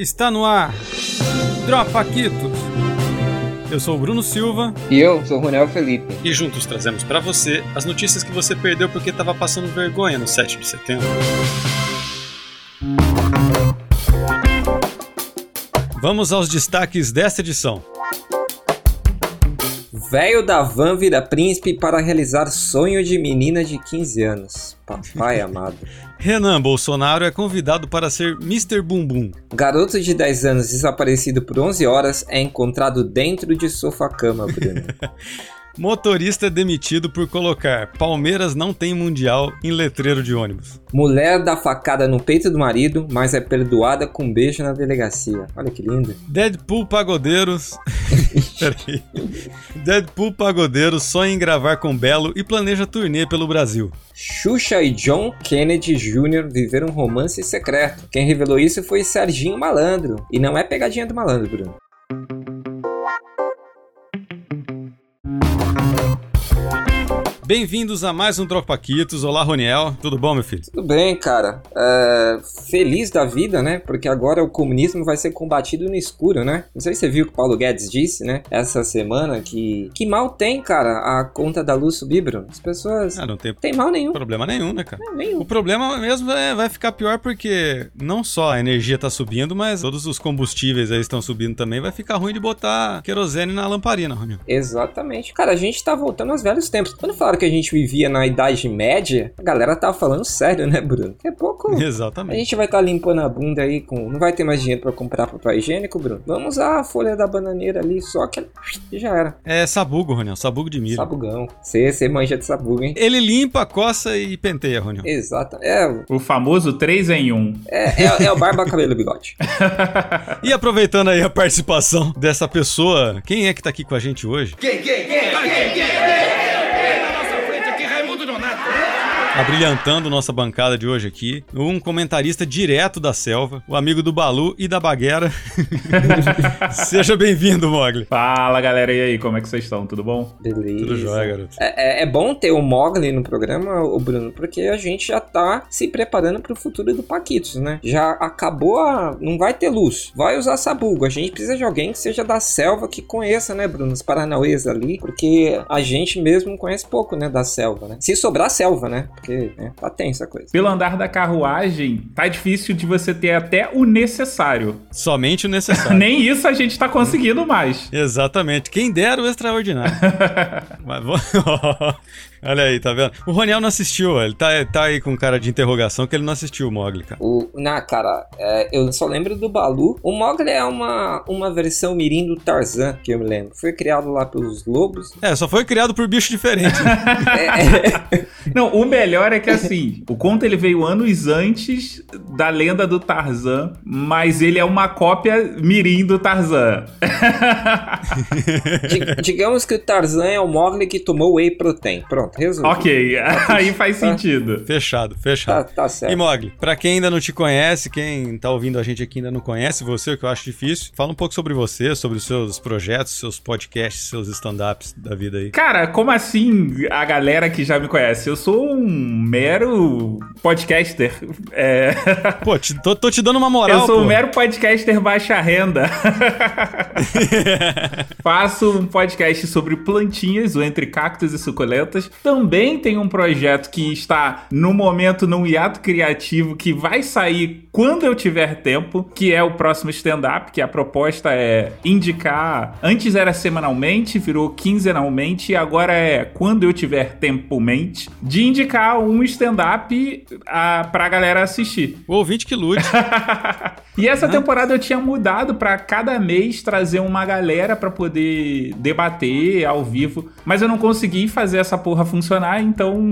Está no ar. Dropa Quitos. Eu sou o Bruno Silva. E eu sou o Ronel Felipe. E juntos trazemos para você as notícias que você perdeu porque estava passando vergonha no 7 de setembro. Vamos aos destaques desta edição. Velho da van vira príncipe para realizar sonho de menina de 15 anos. Papai amado. Renan Bolsonaro é convidado para ser Mr. Bumbum. Garoto de 10 anos desaparecido por 11 horas é encontrado dentro de sofá-cama, Bruno. Motorista é demitido por colocar Palmeiras não tem mundial em letreiro de ônibus. Mulher dá facada no peito do marido, mas é perdoada com um beijo na delegacia. Olha que lindo. Deadpool Pagodeiros. Peraí. Deadpool Pagodeiros sonha em gravar com Belo e planeja turnê pelo Brasil. Xuxa e John Kennedy Jr. viveram um romance secreto. Quem revelou isso foi Serginho Malandro. E não é pegadinha do malandro, Bruno. Bem-vindos a mais um Dropaquitos. Olá, Roniel. Tudo bom, meu filho? Tudo bem, cara. É, feliz da vida, né? Porque agora o comunismo vai ser combatido no escuro, né? Não sei se você viu o que o Paulo Guedes disse, né? Essa semana que que mal tem, cara, a conta da luz subir, Bruno. As pessoas Ah, não tem tem mal nenhum. problema nenhum, né, cara? Não, nenhum. O problema mesmo é, vai ficar pior porque não só a energia tá subindo, mas todos os combustíveis aí estão subindo também. Vai ficar ruim de botar querosene na lamparina, Roniel. Exatamente. Cara, a gente tá voltando aos velhos tempos. Quando falaram que a gente vivia na Idade Média, a galera tava falando sério, né, Bruno? Daqui a pouco a Exatamente. gente vai estar tá limpando a bunda aí com. Não vai ter mais dinheiro pra comprar papel higiênico, Bruno? Vamos usar a folha da bananeira ali, só que já era. É sabugo, Roniel. Sabugo de milho. Sabugão. Você manja de sabugo, hein? Ele limpa, coça e penteia, Roniel. Exato. É, O famoso 3 em 1. é, é, é o barba, cabelo e bigode. E aproveitando aí a participação dessa pessoa, quem é que tá aqui com a gente hoje? Abrilhantando nossa bancada de hoje aqui, um comentarista direto da selva, o amigo do Balu e da Baguera. Seja bem-vindo, Mogli. Fala galera, e aí, como é que vocês estão? Tudo bom? Beleza. Tudo jóia, garoto. É, é- é bom ter o Mogli no programa, o Bruno, porque a gente já tá se preparando pro futuro do Paquitos, né? Já acabou a. Não vai ter luz. Vai usar sabugo. A gente precisa de alguém que seja da selva, que conheça, né, Bruno? Os Paranauês ali. Porque a gente mesmo conhece pouco, né, da selva, né? Se sobrar selva, né? Porque né, tá tensa a coisa. Pelo andar da carruagem, tá difícil de você ter até o necessário. Somente o necessário. Nem isso a gente tá conseguindo mais. Exatamente. Quem dera o extraordinário. Mas vou- Olha aí, tá vendo? O Roniel não assistiu, ele tá, tá aí com cara de interrogação que ele não assistiu o Mogli, cara. O, na, cara, é, eu só lembro do Balu. O Mogli é uma, uma versão mirim do Tarzan, que eu me lembro. Foi criado lá pelos lobos. É, só foi criado por bicho diferente. né? É, é, Não, o melhor é que assim, o conto ele veio anos antes da lenda do Tarzan, mas ele é uma cópia mirim do Tarzan. di- digamos que o Tarzan é o Mogli que tomou whey protein. Pronto, ok, aí faz sentido. fechado, Tá, fechado. tá E certo. Mogli, pra quem ainda não te conhece, quem tá ouvindo a gente aqui ainda não conhece você, o que eu acho difícil, fala um pouco sobre você, sobre os seus projetos, seus podcasts, seus stand-ups da vida aí. Cara, como assim a galera que já me conhece? Eu sou um mero podcaster. É... Pô, te- tô, tô te dando uma moral, Eu sou pô. um mero podcaster baixa renda. Faço um podcast sobre plantinhas, o Entre Cactos e Suculentas. Também tem um projeto que está no momento num hiato criativo que vai sair quando eu tiver tempo, que é o próximo stand-up, que a proposta é indicar. Antes era semanalmente, virou quinzenalmente, e agora é quando eu tiver tempo mente, de indicar um stand-up ah, pra galera assistir. O ouvinte que lute. E essa temporada eu tinha mudado pra cada mês trazer uma galera pra poder debater ao vivo, mas eu não consegui fazer essa porra funcionar, então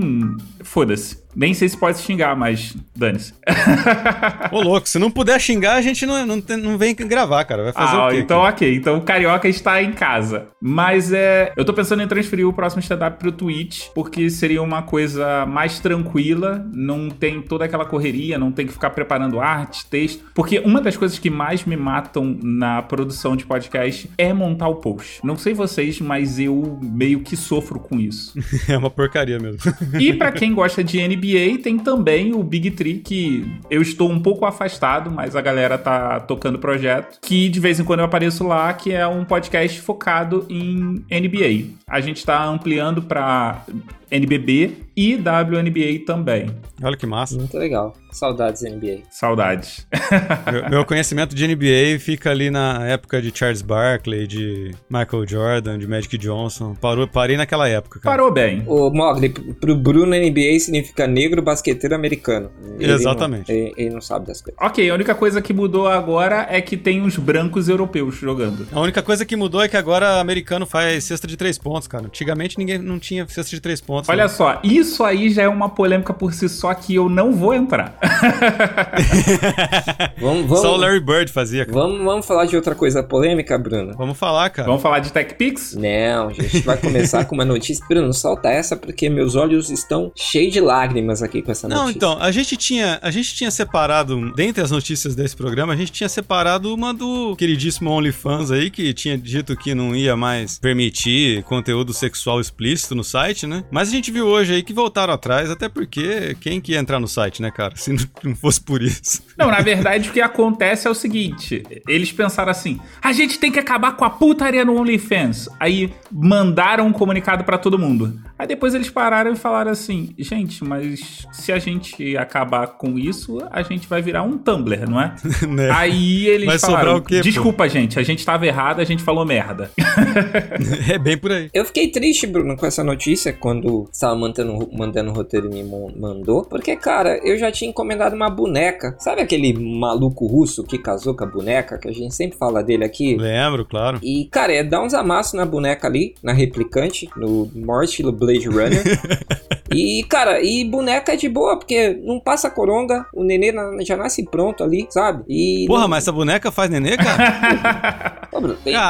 foda-se. Nem sei se pode xingar, mas dane-se. Ô, louco, se não puder xingar, a gente não, não, tem- não vem gravar, cara. Vai fazer ah, o quê? então cara? ok. Então o Carioca está em casa. Mas é. Eu tô pensando em transferir o próximo stand-up pro Twitch, porque seria uma coisa mais tranquila, não tem toda aquela correria, não tem que ficar preparando arte, texto. Porque uma das coisas que mais me matam na produção de podcast é montar o post. Não sei vocês, mas eu meio que sofro com isso. É uma porcaria mesmo. E pra quem gosta de NBA tem também o Big Tree, que eu estou um pouco afastado, mas a galera tá tocando projeto, que de vez em quando eu apareço lá, que é um podcast focado em NBA. A gente tá ampliando para NBB e WNBA também. Olha que massa. Muito legal. Saudades NBA. Saudades. meu, meu, conhecimento de NBA fica ali na época de Charles Barkley, de Michael Jordan, de Magic Johnson. Parou, parei naquela época. Cara. Parou bem. O Mogli, pro Bruno NBA significa negro basqueteiro americano. Ele Exatamente. Não, ele, ele, não sabe das coisas. Ok, a única coisa que mudou agora é que tem os brancos europeus jogando. A única coisa que mudou é que agora americano faz cesta de três pontos, cara. Antigamente ninguém não tinha cesta de três pontos. Olha né? só, isso aí já é uma polêmica por si só que eu não vou entrar. vamos, vamos, Só o Larry Bird fazia. Cara. Vamos, vamos falar de outra coisa polêmica, Bruno? Vamos falar, cara. Vamos falar de TechPix? Não, a gente vai começar com uma notícia. Bruno, solta essa porque meus olhos estão cheios de lágrimas aqui com essa notícia. Não, então, a gente tinha, a gente tinha separado, dentre as notícias desse programa, a gente tinha separado uma do queridíssimo OnlyFans aí, que tinha dito que não ia mais permitir conteúdo sexual explícito no site, né? Mas a gente viu hoje aí que voltaram atrás, até porque quem que ia entrar no site, né, cara? Se não fosse por isso. Não, na verdade o que acontece é o seguinte: eles pensaram assim, a gente tem que acabar com a putaria no OnlyFans. Aí mandaram um comunicado para todo mundo. Aí depois eles pararam e falaram assim: gente, mas se a gente acabar com isso, a gente vai virar um Tumblr, não é? né? Aí eles vai falaram: o quê, desculpa, pô? gente, a gente tava errado, a gente falou merda. é bem por aí. Eu fiquei triste, Bruno, com essa notícia quando estava mandando, mandando o roteiro e me mandou, porque, cara, eu já tinha encomendado uma boneca. Sabe aquele maluco russo que casou com a boneca, que a gente sempre fala dele aqui? Lembro, claro. E, cara, é dar uns amassos na boneca ali, na replicante, no Mortilo Blade Runner. e, cara, e boneca é de boa, porque não passa coronga, o nenê já nasce pronto ali, sabe? E Porra, não... mas essa boneca faz nenê, cara?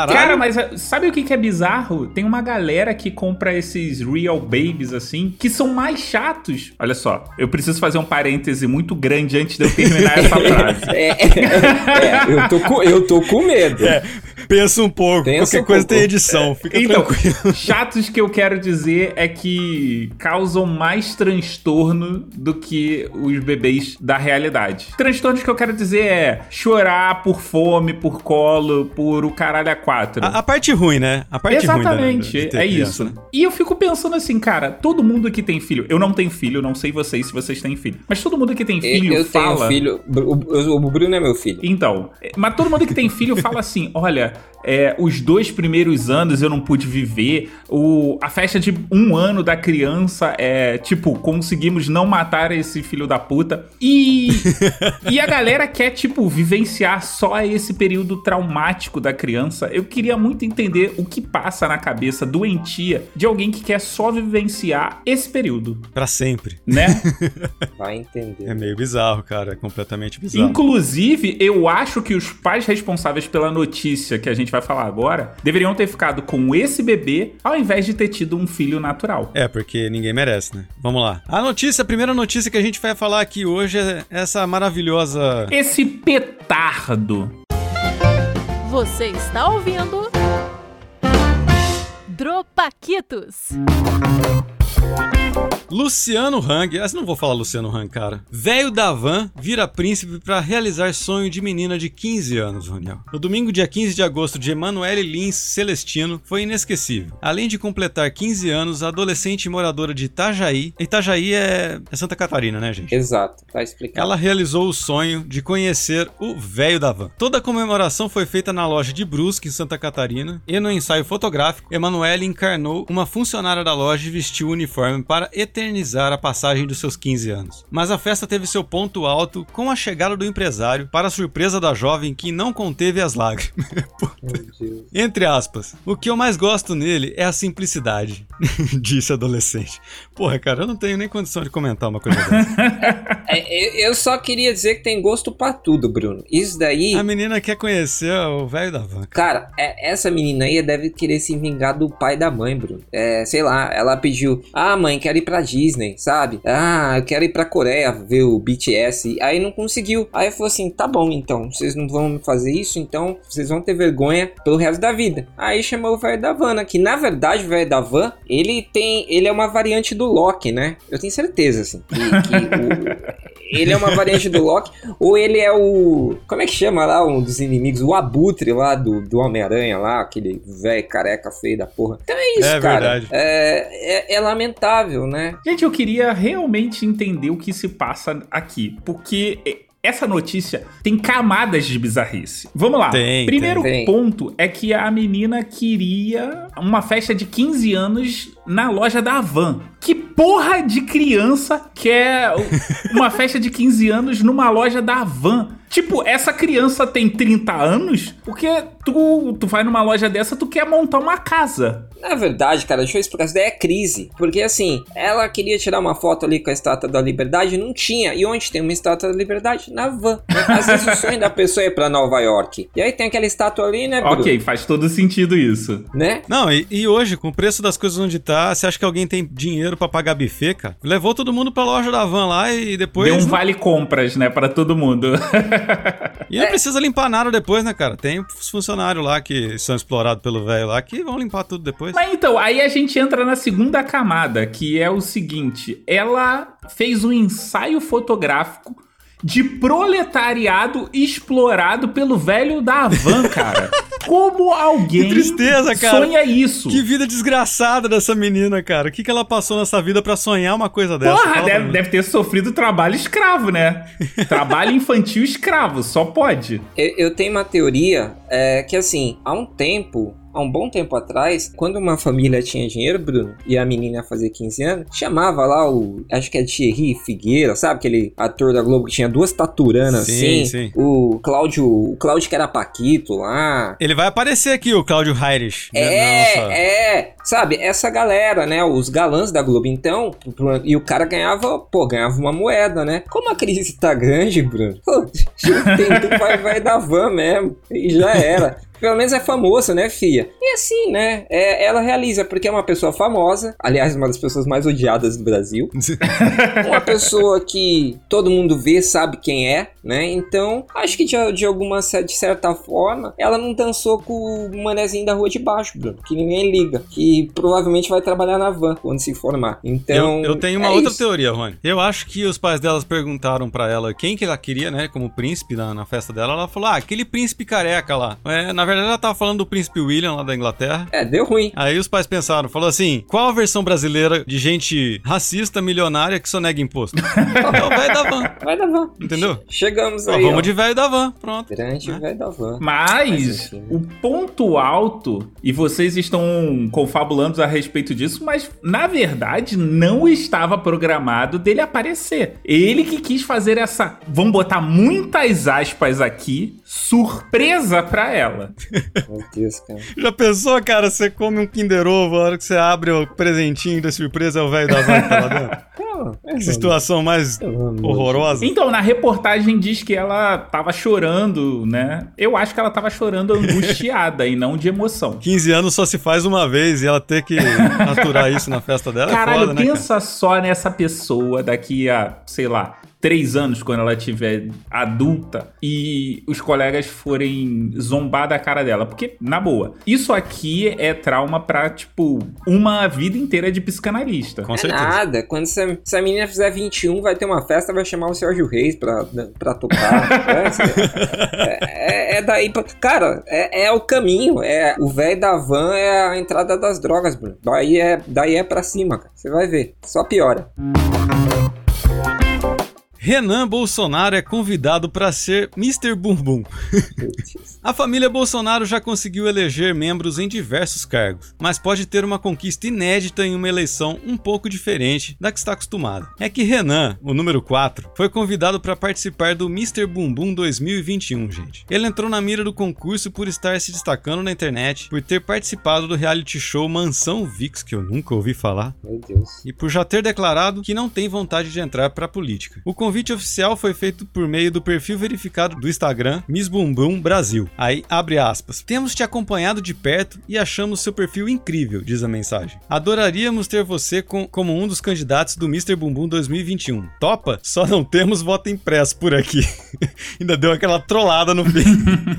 Cara, mas eh, sabe o que, que é bizarro? Tem uma galera que compra esses real babies, assim, que são mais chatos. Olha só, eu preciso fazer um parêntese muito grande antes de eu terminar essa frase. É, é, eu, tô com, eu tô com medo. É, pensa um pouco, pensa qualquer um coisa pouco. tem edição, fica então, tranquilo. Chatos que eu quero dizer é que causam mais transtorno do que os bebês da realidade. Transtornos que eu quero dizer é chorar por fome, por colo, por o caralho a quatro. A, a parte ruim, né? A parte Exatamente, ruim da, é criança, isso. Né? E eu fico pensando assim, cara, todo mundo que tem filho, eu não tenho filho, não sei vocês se vocês têm filho, mas todo mundo que tem filho eu, eu fala... tenho filho, o, o Bruno é meu filho. Então, mas todo mundo que tem filho fala assim, olha, é, os dois primeiros anos eu não pude viver. O, a festa de um ano da criança é tipo, conseguimos não matar esse filho da puta. E, e a galera quer, tipo, vivenciar só esse período traumático da criança. Eu queria muito entender o que passa na cabeça doentia de alguém que quer só vivenciar esse período. para sempre. Né? Vai entender. É meio bizarro, cara. É completamente bizarro. Inclusive, eu acho que os pais responsáveis pela notícia que a gente vai falar agora deveriam ter ficado com esse bebê ao invés de ter tido um filho natural. É, porque ninguém merece, né? Vamos lá. A notícia, a primeira notícia que a gente vai falar aqui hoje é essa maravilhosa. Esse petardo. Você está ouvindo. Dropaquitos. Luciano Hang, eu não vou falar Luciano Hang, cara. Velho da van vira príncipe para realizar sonho de menina de 15 anos, Roniel. No domingo, dia 15 de agosto, de Emanuele Lins Celestino foi inesquecível. Além de completar 15 anos, a adolescente moradora de Itajaí, Itajaí é, é Santa Catarina, né, gente? Exato, tá explicado. Ela realizou o sonho de conhecer o velho da van. Toda a comemoração foi feita na loja de Brusque, em Santa Catarina, e no ensaio fotográfico, Emanuele encarnou uma funcionária da loja e vestiu o uniforme para eternizar eternizar a passagem dos seus 15 anos. Mas a festa teve seu ponto alto com a chegada do empresário, para a surpresa da jovem que não conteve as lágrimas. Entre aspas, o que eu mais gosto nele é a simplicidade, disse adolescente. Porra, cara, eu não tenho nem condição de comentar uma coisa dessa. É, eu só queria dizer que tem gosto para tudo, Bruno. Isso daí. A menina quer conhecer o velho da van. Cara, é, essa menina aí deve querer se vingar do pai da mãe, Bruno. É, sei lá, ela pediu: Ah, mãe, quero ir pra Disney, sabe? Ah, eu quero ir pra Coreia ver o BTS. Aí não conseguiu. Aí falou assim: tá bom, então. Vocês não vão fazer isso, então vocês vão ter vergonha pelo resto da vida. Aí chamou o velho da van, que na verdade o velho da van, ele tem. Ele é uma variante do Loki, né? Eu tenho certeza, assim. Que, que o- ele é uma variante do Loki, ou ele é o. Como é que chama lá um dos inimigos? O Abutre lá do, do Homem-Aranha lá, aquele velho careca feio da porra. Então é isso, É cara. verdade. É, é, é lamentável, né? Gente, eu queria realmente entender o que se passa aqui, porque essa notícia tem camadas de bizarrice. Vamos lá. Tem, Primeiro tem. ponto é que a menina queria uma festa de 15 anos na loja da Havan. Que porra de criança quer uma festa de 15 anos numa loja da Havan? Tipo, essa criança tem 30 anos porque tu, tu vai numa loja dessa, tu quer montar uma casa. Na verdade, cara, deixa eu explicar. Isso daí é crise. Porque assim, ela queria tirar uma foto ali com a estátua da liberdade, não tinha. E onde tem uma estátua da liberdade? Na van. Às vezes o sonho da pessoa é ir pra Nova York. E aí tem aquela estátua ali, né, Bruno? Ok, faz todo sentido isso. Né? Não, e, e hoje, com o preço das coisas onde tá, você acha que alguém tem dinheiro pra pagar buffet, cara? Levou todo mundo pra loja da van lá e depois. Deu um vale compras, né, pra todo mundo. E não precisa limpar nada depois, né, cara? Tem os funcionários lá que são explorados pelo velho lá que vão limpar tudo depois. Mas então, aí a gente entra na segunda camada, que é o seguinte: ela fez um ensaio fotográfico de proletariado explorado pelo velho da Havan, cara. Como alguém Que tristeza, cara. sonha isso? Que vida desgraçada dessa menina, cara. O que, que ela passou nessa vida pra sonhar uma coisa dessa? Porra, deve, deve ter sofrido trabalho escravo, né? trabalho infantil escravo, só pode. Eu, eu tenho uma teoria é, que assim, há um tempo. Há um bom tempo atrás, quando uma família tinha dinheiro, Bruno, e a menina ia fazer 15 anos, chamava lá o. Acho que é Thierry Figueira, sabe? Aquele ator da Globo que tinha duas taturanas Sim, assim. sim. O Cláudio. O Cláudio que era Paquito lá. Ele vai aparecer aqui, o Cláudio Heinrich. né? É, Nossa. é, sabe, essa galera, né, os galãs da Globo, então, e o cara ganhava, pô, ganhava uma moeda, né? Como a crise tá grande, Bruno, pô, tem, vai, vai dar van mesmo, e já era. Pelo menos é famosa, né, fia? E assim, né, é, ela realiza, porque é uma pessoa famosa, aliás, uma das pessoas mais odiadas do Brasil, uma pessoa que todo mundo vê, sabe quem é, né? Então, acho que de, de alguma de certa forma, ela não dançou com o manezinho da rua de baixo, Bruno, que ninguém liga, que provavelmente vai trabalhar na van quando se formar. Então, eu, eu tenho uma é outra isso. teoria, Rony. Eu acho que os pais delas perguntaram pra ela quem que ela queria, né, como príncipe na, na festa dela. Ela falou, ah, aquele príncipe careca lá. É, na verdade, ela tava falando do príncipe William lá da Inglaterra. É, deu ruim. Aí os pais pensaram, falou assim, qual a versão brasileira de gente racista, milionária que sonega imposto? é o velho da van, Vai da van. entendeu? Chegamos Ó, aí, vamos ó. de velho da van, pronto. Grande né? vai da van. Mas Mas, assim, né? o ponto alto, e vocês estão confabulando a respeito disso, mas na verdade não estava programado dele aparecer. Ele que quis fazer essa, vamos botar muitas aspas aqui, surpresa pra ela. Meu Deus, cara. Já pensou, cara, você come um Kinder Ovo, a hora que você abre o presentinho da surpresa é o velho da van que tá lá dentro? É, Que situação mais de horrorosa. Então, na reportagem diz que ela tava chorando, né? Eu acho que ela tava chorando angustiada e não de emoção. 15 anos só se faz uma vez e ela ter que aturar isso na festa dela Caralho, é foda, né, cara? pensa só nessa pessoa daqui a, sei lá, três anos, quando ela tiver adulta, e os colegas forem zombar da cara dela. Porque, na boa, isso aqui é trauma pra, tipo, uma vida inteira de psicanalista. Com É certeza. nada. Quando essa, se a menina fizer 21, vai ter uma festa, vai chamar o Sérgio Reis pra, pra tocar. é, é, é daí pra... Cara, é, é o caminho. É, o velho da van é a entrada das drogas, Bruno. Daí é, daí é pra cima, cara. Você vai ver. Só piora. Renan Bolsonaro é convidado para ser Mr. Bumbum. A família Bolsonaro já conseguiu eleger membros em diversos cargos, mas pode ter uma conquista inédita em uma eleição um pouco diferente da que está acostumado. É que Renan, o número 4, foi convidado para participar do Mr. Bumbum 2021, gente. Ele entrou na mira do concurso por estar se destacando na internet, por ter participado do reality show Mansão Vix, que eu nunca ouvi falar, Meu Deus. e por já ter declarado que não tem vontade de entrar para a política. O convite oficial foi feito por meio do perfil verificado do Instagram Miss Bumbum Brasil. Aí, abre aspas. Temos te acompanhado de perto e achamos seu perfil incrível, diz a mensagem. Adoraríamos ter você com, como um dos candidatos do Mr. Bumbum 2021. Topa? Só não temos voto impresso por aqui. Ainda deu aquela trollada no fim.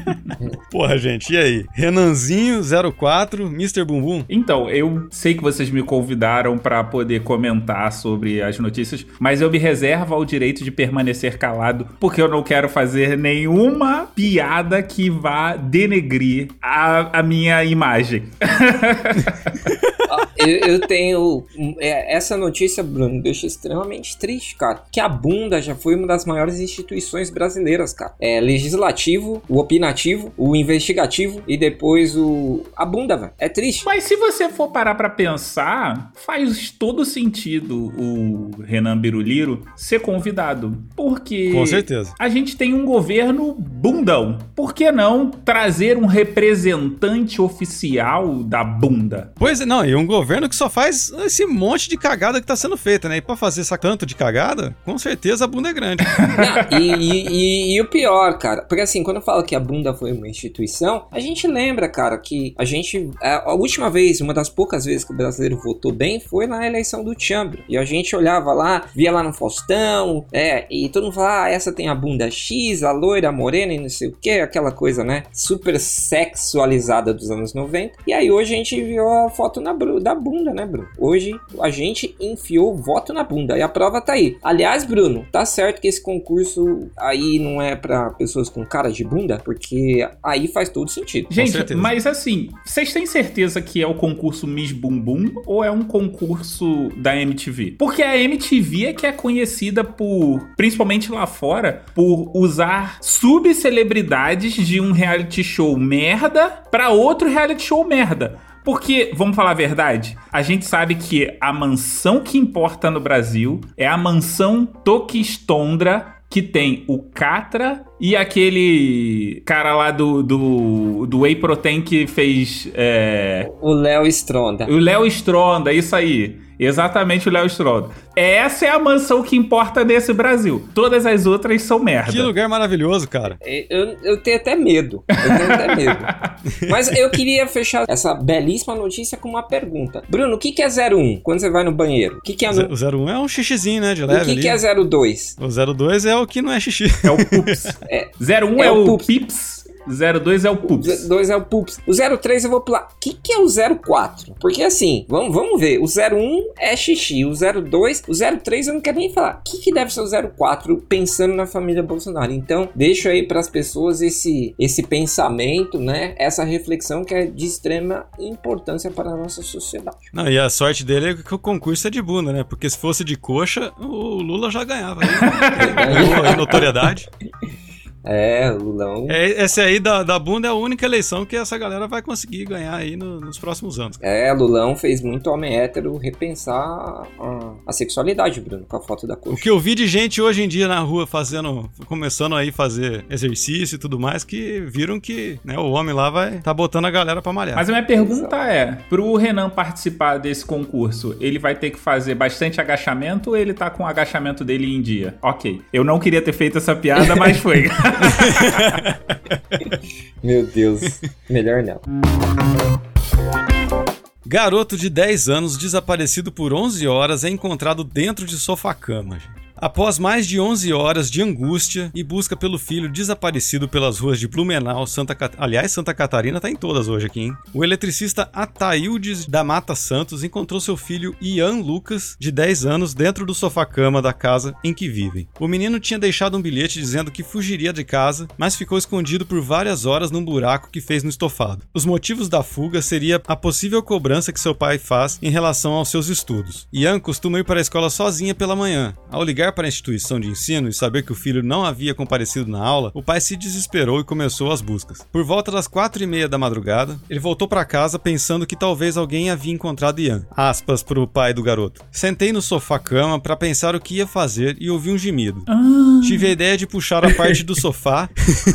Porra, gente, e aí? Renanzinho04, Mr. Bumbum? Então, eu sei que vocês me convidaram para poder comentar sobre as notícias, mas eu me reservo ao direito de permanecer calado, porque eu não quero fazer nenhuma piada que vá denegrir a, a minha imagem. eu, eu, tenho. É, essa notícia, Bruno, me deixa extremamente triste, cara. Que a bunda já foi uma das maiores instituições brasileiras, cara. É legislativo, o opinativo, o investigativo e depois o. A bunda, velho. É triste. Mas se você for parar pra pensar, faz todo sentido o Renan Biruliro ser convidado. Porque. Com certeza. A gente tem um governo bundão. Por que não trazer um representante oficial da bunda? Pois é, não, e um governo que só faz esse monte de cagada que tá sendo feita, né? E pra fazer essa tanto de cagada, com certeza a bunda é grande. Não, e, e, e, e, o pior, cara, porque assim, quando eu falo que a bunda foi uma instituição, a gente lembra, cara, que a gente. A, a última vez, uma das poucas vezes que o brasileiro votou bem foi na eleição do Chambro. E a gente olhava lá, via lá no Faustão, é, e todo mundo falava, ah, essa tem a bunda X, a loira, a morena e não sei o que, aquela coisa, né? Super sexualizada dos anos 90. E aí hoje a gente viu a foto na, da bunda, né, Bruno? Hoje a gente enfiou voto na bunda e a prova tá aí. Aliás, Bruno, tá certo que esse concurso aí não é para pessoas com cara de bunda, porque aí faz todo sentido. Gente, mas assim, vocês têm certeza que é o concurso Miss Bumbum ou é um concurso da MTV? Porque a MTV é que é conhecida por, principalmente lá fora, por usar subcelebridades de um reality show merda para outro reality show merda. Porque, vamos falar a verdade, a gente sabe que a mansão que importa no Brasil é a mansão Tokistondra, que tem o Catra e aquele cara lá do, do, do Whey Protein que fez. É... O Léo Stronda. O Léo Stronda, isso aí. Exatamente o Léo Stronda. Essa é a mansão que importa nesse Brasil. Todas as outras são merda. Que lugar maravilhoso, cara. É, eu, eu tenho até medo. Eu tenho até medo. Mas eu queria fechar essa belíssima notícia com uma pergunta. Bruno, o que, que é 01 quando você vai no banheiro? O que, que é no... O 01 é um xixizinho, né? De leve. O que, ali. que é 02? O 02 é o que não é xixi. É o Pups. É, 01 é, é o, o Pips. 02 é o Pups. 02 é o Pups. O 03 eu vou pular. O que, que é o 04? Porque assim, vamos, vamos ver. O 01 é xixi. O 02, o 03 eu não quero nem falar. O que, que deve ser o 04 pensando na família Bolsonaro? Então, deixo aí para as pessoas esse, esse pensamento, né? Essa reflexão que é de extrema importância para a nossa sociedade. Não, e a sorte dele é que o concurso é de bunda, né? Porque se fosse de coxa, o Lula já ganhava. Né? notoriedade. É, Lulão. É, essa aí da, da bunda é a única eleição que essa galera vai conseguir ganhar aí no, nos próximos anos. É, Lulão fez muito homem hétero repensar a, a, sexualidade, Bruno, com a foto da coxa. O que eu vi de gente hoje em dia na rua fazendo, começando aí fazer exercício e tudo mais, que viram que né, o homem lá vai tá botando a galera pra malhar. Mas a minha pergunta Exato. é, pro Renan participar desse concurso, ele vai ter que fazer bastante agachamento ou ele tá com o agachamento dele em dia? Ok, eu não queria ter feito essa piada, mas foi. Meu Deus, melhor não. Garoto de 10 anos desaparecido por 11 horas é encontrado dentro de sofá-cama. Após mais de 11 horas de angústia e busca pelo filho desaparecido pelas ruas de Blumenau, Santa Cat... aliás, Santa Catarina tá em todas hoje aqui, hein? O eletricista Ataildes da Mata Santos encontrou seu filho Ian Lucas, de 10 anos, dentro do sofá-cama da casa em que vivem. O menino tinha deixado um bilhete dizendo que fugiria de casa, mas ficou escondido por várias horas num buraco que fez no estofado. Os motivos da fuga seria a possível cobrança que seu pai faz em relação aos seus estudos. Ian costuma ir para a escola sozinha pela manhã. Ao ligar para a instituição de ensino e saber que o filho não havia comparecido na aula, o pai se desesperou e começou as buscas. Por volta das quatro e meia da madrugada, ele voltou para casa pensando que talvez alguém havia encontrado Ian. Aspas para o pai do garoto. Sentei no sofá-cama para pensar o que ia fazer e ouvi um gemido. Ah. Tive a ideia de puxar a parte do sofá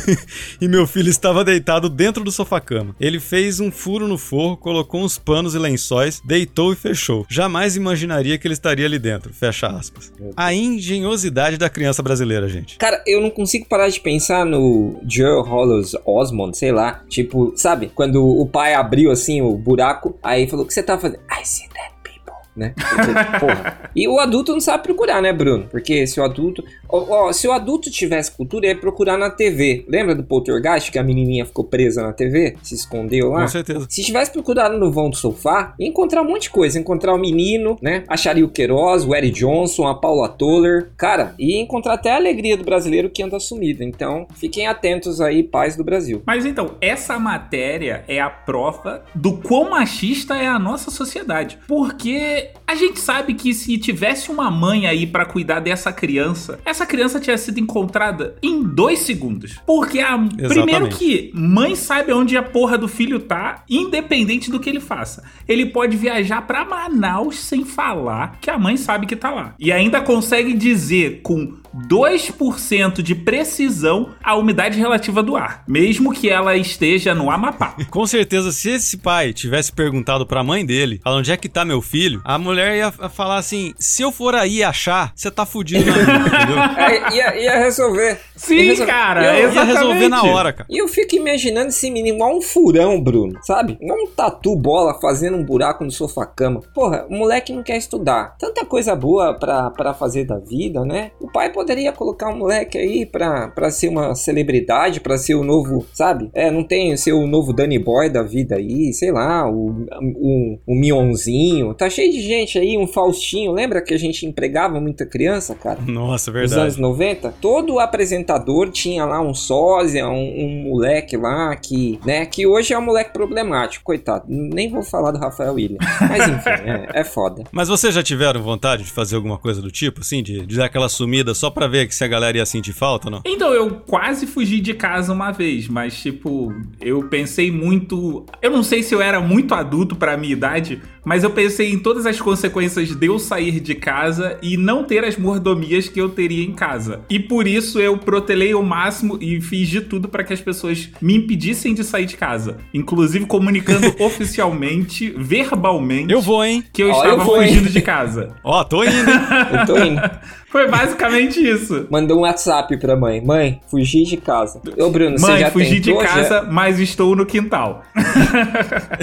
e meu filho estava deitado dentro do sofá-cama. Ele fez um furo no forro, colocou uns panos e lençóis, deitou e fechou. Jamais imaginaria que ele estaria ali dentro. Fecha aspas. A Indy engenhosidade da criança brasileira, gente. Cara, eu não consigo parar de pensar no Joe Hollows Osmond, sei lá. Tipo, sabe? Quando o pai abriu assim o buraco, aí falou: O que você tá fazendo? I see that people. Né? Porque, porra. E o adulto não sabe procurar, né, Bruno? Porque se o adulto. Ó, ó, se o adulto tivesse cultura, ia procurar na TV. Lembra do Poltergeist que a menininha ficou presa na TV? Se escondeu lá? Com certeza. Se tivesse procurado no vão do sofá, ia encontrar um monte de coisa. Ia encontrar o menino, né? Acharia o Queiroz, o Eric Johnson, a Paula Toller. Cara, ia encontrar até a alegria do brasileiro que anda sumido. Então, fiquem atentos aí, pais do Brasil. Mas então, essa matéria é a prova do quão machista é a nossa sociedade. Porque a gente sabe que se tivesse uma mãe aí pra cuidar dessa criança, essa criança tinha sido encontrada em dois segundos. Porque a primeiro que mãe sabe onde a porra do filho tá, independente do que ele faça. Ele pode viajar pra Manaus sem falar que a mãe sabe que tá lá. E ainda consegue dizer com 2% de precisão a umidade relativa do ar, mesmo que ela esteja no Amapá. Com certeza, se esse pai tivesse perguntado pra mãe dele, "Fala, onde é que tá meu filho, a mulher ia falar assim: se eu for aí achar, você tá fudido na vida, entendeu? É, ia, ia resolver. Sim, Ia resolver. cara, Eu- Ia resolver na hora, cara. E eu fico imaginando esse menino igual um furão, Bruno, sabe? Igual um tatu bola fazendo um buraco no sofá-cama. Porra, o moleque não quer estudar. Tanta coisa boa pra, pra fazer da vida, né? O pai poderia colocar um moleque aí pra, pra ser uma celebridade, pra ser o novo, sabe? É, não tem ser o novo Danny Boy da vida aí, sei lá, o, o, o Mionzinho. Tá cheio de gente aí, um Faustinho. Lembra que a gente empregava muita criança, cara? Nossa, Nos anos verdade. 90, todo apresentador tinha lá um sósia, um, um moleque lá que, né, que hoje é um moleque problemático, coitado. Nem vou falar do Rafael William. Mas enfim, é, é foda. Mas vocês já tiveram vontade de fazer alguma coisa do tipo, assim, de, de dar aquela sumida só pra ver se a galera ia sentir falta ou não? Então, eu quase fugi de casa uma vez, mas, tipo, eu pensei muito. Eu não sei se eu era muito adulto pra minha idade, mas eu pensei em todas as consequências de eu sair de casa e não ter as mordomias que eu teria em casa. E por isso eu protelei o máximo e fiz de tudo pra que as pessoas me impedissem de sair de casa. Inclusive comunicando oficialmente, verbalmente, Eu vou, hein? que eu Ó, estava eu vou, hein? fugindo de casa. Ó, tô indo, hein? Eu tô indo. Foi basicamente isso. Mandou um WhatsApp pra mãe. Mãe, fugi de casa. Ô, Bruno, você Mãe, já fugi de tentou, já? casa, mas estou no quintal.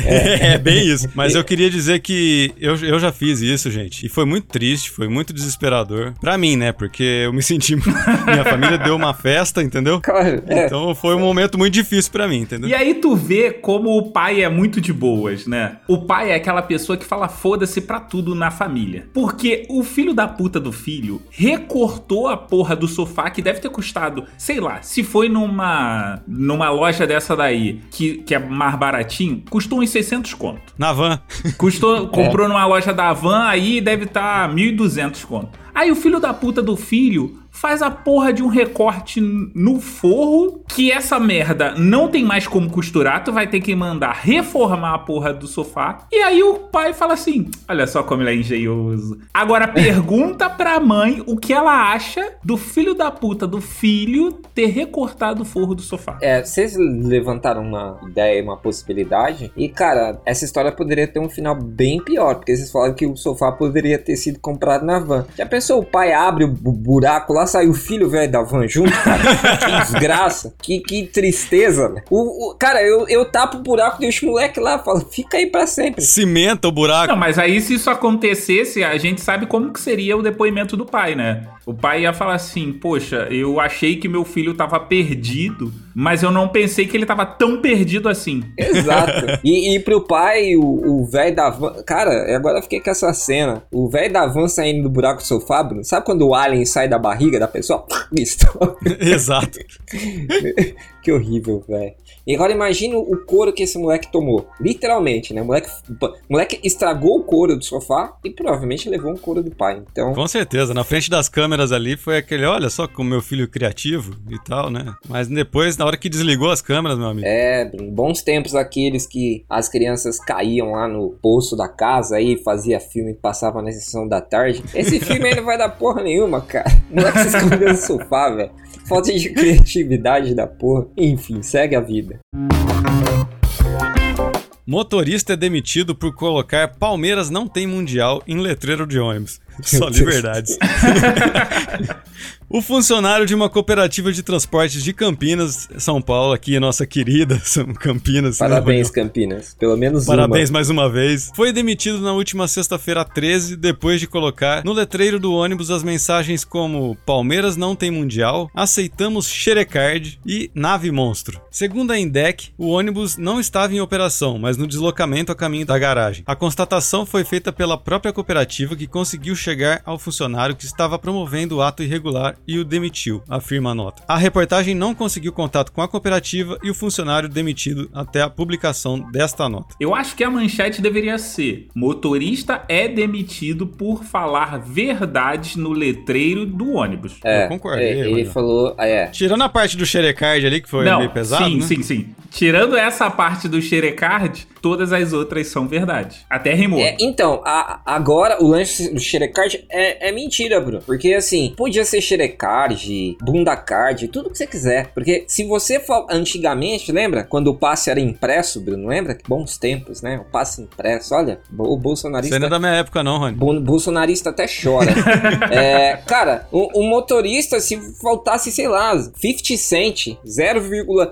É, bem isso. Mas eu queria dizer que eu, eu já fiz isso, gente. E foi muito triste, foi muito desesperador. Pra mim, né? Porque eu me senti. Minha família deu uma festa, entendeu? Claro, é. Então foi um momento muito difícil pra mim, entendeu? E aí tu vê como o pai é muito de boas, né? O pai é aquela pessoa que fala foda-se pra tudo na família. Porque o filho da puta do filho recortou a porra do sofá que deve ter custado, sei lá, se foi numa numa loja dessa daí, que, que é mais baratinho, custou uns 600 conto. Na van. Custou, comprou numa loja da Van, aí deve estar tá 1.200 conto. Aí o filho da puta do filho faz a porra de um recorte no forro que essa merda não tem mais como costurar, tu vai ter que mandar reformar a porra do sofá. E aí o pai fala assim: "Olha só como ele é engenhoso". Agora pergunta pra mãe o que ela acha do filho da puta do filho ter recortado o forro do sofá. É, vocês levantaram uma ideia, uma possibilidade, e cara, essa história poderia ter um final bem pior, porque vocês falaram que o sofá poderia ter sido comprado na van. Já pensou, o pai abre o bu- buraco lá, sai o filho velho da van junto, cara? que desgraça, que, que tristeza, né? O, o- cara, eu, eu tapo o buraco, deixo o moleque lá, falo, fica aí pra sempre. Cimenta o buraco. Não, mas aí se isso acontecesse, a gente sabe como que seria o depoimento do pai, né? O pai ia falar assim: "Poxa, eu achei que meu filho tava perdido, mas eu não pensei que ele tava tão perdido assim". Exato. E, e pro pai, o velho da van. Cara, agora eu fiquei com essa cena. O velho da van saindo do buraco do sofá, Bruno. Sabe quando o alien sai da barriga da pessoa? Exato. que horrível, velho. E agora imagina o couro que esse moleque tomou. Literalmente, né? O moleque, o moleque estragou o couro do sofá e provavelmente levou um couro do pai. Então, Com certeza. Na frente das câmeras ali foi aquele, olha só como meu filho criativo e tal, né? Mas depois, na hora que desligou as câmeras, meu amigo. é, bons tempos aqueles que as crianças caíam lá no poço da casa aí, fazia filme que passava na sessão da tarde. Esse filme aí não vai dar porra nenhuma, cara. O moleque se escondeu no sofá, velho. Falta de criatividade da porra. Enfim, segue a vida. Motorista é demitido por colocar Palmeiras não tem mundial em letreiro de ônibus. Só liberdades. o funcionário de uma cooperativa de transportes de Campinas, São Paulo, aqui, nossa querida Campinas. né, Parabéns, Campinas. Pelo menos Parabéns uma. mais uma vez. Foi demitido na última sexta-feira 13, depois de colocar no letreiro do ônibus as mensagens como Palmeiras não tem mundial, aceitamos Xerecard e Nave Monstro. Segundo a Indec, o ônibus não estava em operação, mas no deslocamento a caminho da garagem. A constatação foi feita pela própria cooperativa que conseguiu chegar ao funcionário que estava promovendo o ato irregular e o demitiu, afirma a nota. A reportagem não conseguiu contato com a cooperativa e o funcionário demitido até a publicação desta nota. Eu acho que a manchete deveria ser: motorista é demitido por falar verdades no letreiro do ônibus. É, Eu concordo, é, eu, ele né? falou. ah, É. Tirando a parte do Xerecard ali, que foi Não, meio pesado, sim, né? sim, sim. Tirando essa parte do Xerecard, todas as outras são verdade. Até rimou. É, então, a- agora o lance do Xerecard é, é mentira, Bruno. Porque assim, podia ser Xerecard, Bunda Card, tudo que você quiser. Porque se você for antigamente, lembra? Quando o passe era impresso, Bruno, lembra? Que bons tempos, né? O passe impresso. Olha, o bolsonarista. aí não é da minha época, não, Rony. Bo- bolsonarista até chora. é, cara, o, o motorista, se faltasse, sei lá, 50 cent, 0,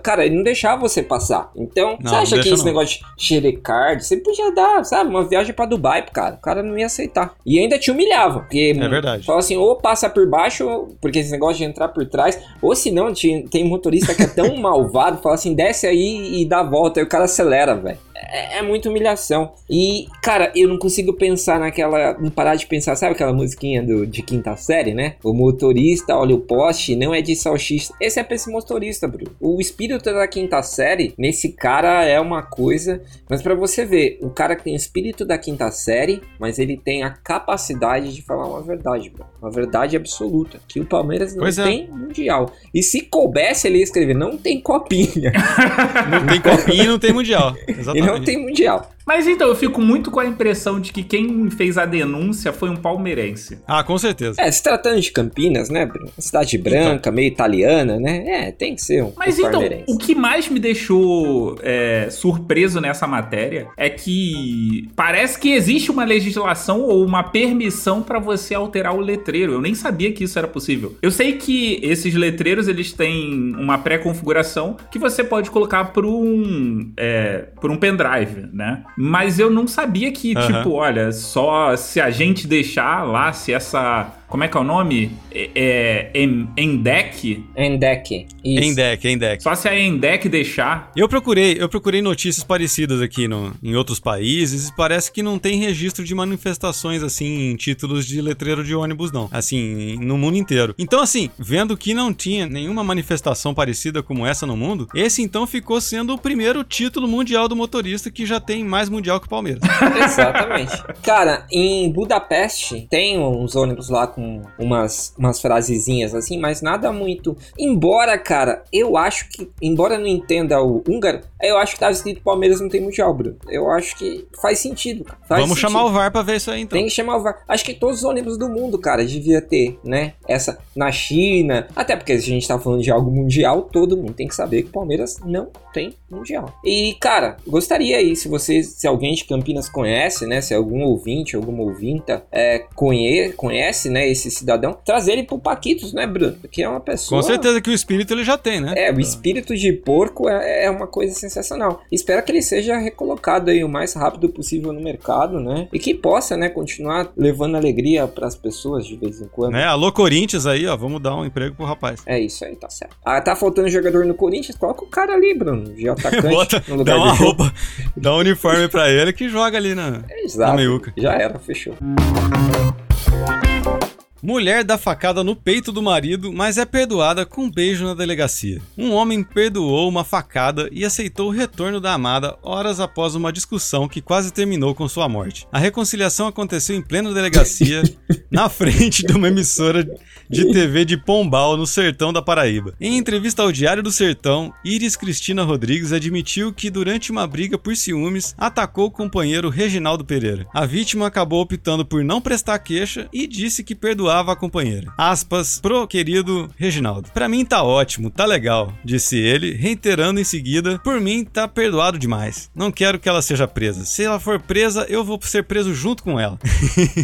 cara, ele não deixava você passar. Então, Não, você acha que esse não. negócio de xerecard, você podia dar, sabe, uma viagem pra Dubai pro cara. O cara não ia aceitar. E ainda te humilhava. Porque É verdade. Fala assim, ou passa por baixo, ou- porque esse negócio de entrar por trás, ou se não, te- tem motorista que é tão malvado, fala assim, desce aí e dá a volta, aí o cara acelera, velho. É, é muita humilhação. E, cara, eu não consigo pensar naquela. Não parar de pensar, sabe aquela musiquinha do, de quinta série, né? O motorista olha o poste, não é de salsicha. Esse é pra esse motorista, Bruno. O espírito da quinta série, nesse cara, é uma coisa. Mas pra você ver, o cara que tem o espírito da quinta série, mas ele tem a capacidade de falar uma verdade, Bruno. Uma verdade absoluta. Que o Palmeiras não Pois é. tem mundial. E se coubesse ele ia escrever, não tem copinha. Não tem copinha e não tem mundial. Exatamente. Não tem mundial. Mas então, eu fico muito com a impressão de que quem fez a denúncia foi um palmeirense. Ah, com certeza. É, se tratando de Campinas, né, Bruno? Cidade branca, meio italiana, né? É, tem que ser um, Mas um então, o que mais me deixou é, surpreso nessa matéria é que parece que existe uma legislação ou uma permissão para você alterar o letreiro. Eu nem sabia que isso era possível. Eu sei que esses letreiros eles têm uma pré-configuração que você pode colocar por um é, por um pendrive, né? Mas eu não sabia que Aham. tipo, olha, só se a gente deixar lá, se essa como é que é o nome? É, é Endec? Endec. Isso. Em deck. Só se a Endec deixar. Eu procurei, eu procurei notícias parecidas aqui no, em outros países e parece que não tem registro de manifestações assim em títulos de letreiro de ônibus não, assim, no mundo inteiro. Então assim, vendo que não tinha nenhuma manifestação parecida como essa no mundo, esse então ficou sendo o primeiro título mundial do motorista que já tem mais mundial que o Palmeiras. Exatamente. Cara, em Budapeste tem uns ônibus lá com umas, umas frasezinhas assim, mas nada muito. Embora, cara, eu acho que, embora não entenda o húngaro, eu acho que tava escrito Palmeiras não tem mundial, Bruno. Eu acho que faz sentido. Faz Vamos sentido. chamar o VAR pra ver isso aí então. Tem que chamar o VAR. Acho que todos os ônibus do mundo, cara, devia ter, né? Essa na China. Até porque a gente tá falando de algo mundial, todo mundo tem que saber que o Palmeiras não tem mundial. E, cara, gostaria aí, se vocês, se alguém de Campinas conhece, né? Se algum ouvinte, alguma ouvinta é, conhe conhece, né? Esse cidadão, trazer ele pro Paquitos, né, Bruno? Porque é uma pessoa. Com certeza que o espírito ele já tem, né? É, o espírito de porco é, é uma coisa sensacional. Espero que ele seja recolocado aí o mais rápido possível no mercado, né? E que possa, né, continuar levando alegria pras pessoas de vez em quando. Né? Alô Corinthians aí, ó, vamos dar um emprego pro rapaz. É isso aí, tá certo. Ah, tá faltando jogador no Corinthians? Coloca o cara ali, Bruno, de atacante Bota, no lugar dá uma do jogo. roupa, dá um uniforme pra ele que joga ali na, Exato. na meiuca. Já era, fechou. Mulher dá facada no peito do marido, mas é perdoada com um beijo na delegacia. Um homem perdoou uma facada e aceitou o retorno da amada horas após uma discussão que quase terminou com sua morte. A reconciliação aconteceu em plena delegacia, na frente de uma emissora de TV de Pombal, no sertão da Paraíba. Em entrevista ao Diário do Sertão, Iris Cristina Rodrigues admitiu que durante uma briga por ciúmes, atacou o companheiro Reginaldo Pereira. A vítima acabou optando por não prestar queixa e disse que perdoava perdoava a companheira. Aspas pro querido Reginaldo. Pra mim tá ótimo, tá legal, disse ele, reiterando em seguida: Por mim tá perdoado demais. Não quero que ela seja presa. Se ela for presa, eu vou ser preso junto com ela.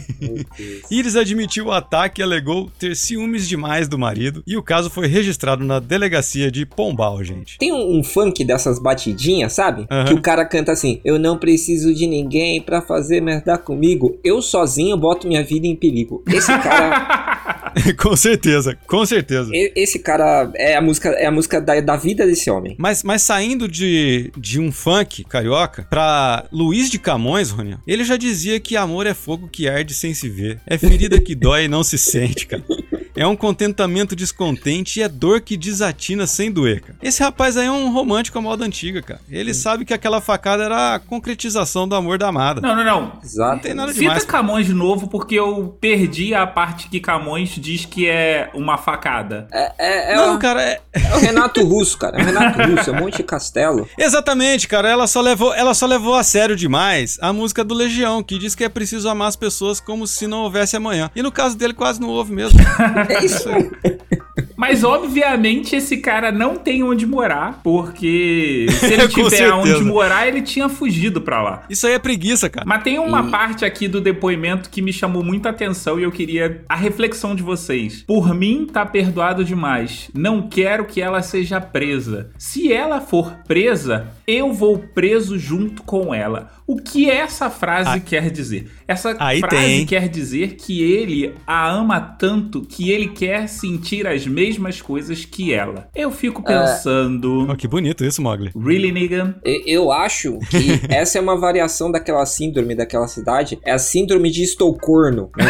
Iris admitiu o ataque e alegou ter ciúmes demais do marido, e o caso foi registrado na delegacia de Pombal, gente. Tem um, um funk dessas batidinhas, sabe? Aham. Que o cara canta assim: Eu não preciso de ninguém pra fazer merda comigo. Eu sozinho boto minha vida em perigo. Esse cara, com certeza, com certeza. esse cara é a música, é a música da, da vida desse homem. Mas, mas saindo de, de um funk carioca pra Luiz de Camões, Rony, ele já dizia que amor é fogo que arde sem se ver. É ferida que dói e não se sente, cara. É um contentamento descontente e é dor que desatina sem doer, cara. Esse rapaz aí é um romântico à moda antiga, cara. Ele sabe que aquela facada era a concretização do amor da amada. Não, não, não. Exato. Não tem nada Cita demais. Camões de novo, porque eu perdi a parte que Camões diz que é uma facada. É, é, é Não, o, cara, é... é o Renato Russo, cara. É o Renato Russo, é um Monte Castelo. Exatamente, cara. Ela só levou, ela só levou a sério demais a música do Legião, que diz que é preciso amar as pessoas como se não houvesse amanhã. E no caso dele quase não houve mesmo. É isso aí. Mas, obviamente, esse cara não tem onde morar, porque se ele tiver onde morar, ele tinha fugido pra lá. Isso aí é preguiça, cara. Mas tem uma E- parte aqui do depoimento que me chamou muita atenção e eu queria a reflexão de vocês. Por mim, tá perdoado demais. Não quero que ela seja presa. Se ela for presa, eu vou preso junto com ela. O que essa frase Ah. quer dizer? Essa frase tem, quer dizer que ele a ama tanto que ele quer sentir as mesmas coisas que ela. Eu fico pensando. Oh, que bonito isso, Mogli. Really, Negan? E- Eu acho que essa é uma variação daquela síndrome daquela cidade. É a síndrome de Estocolmo. Né?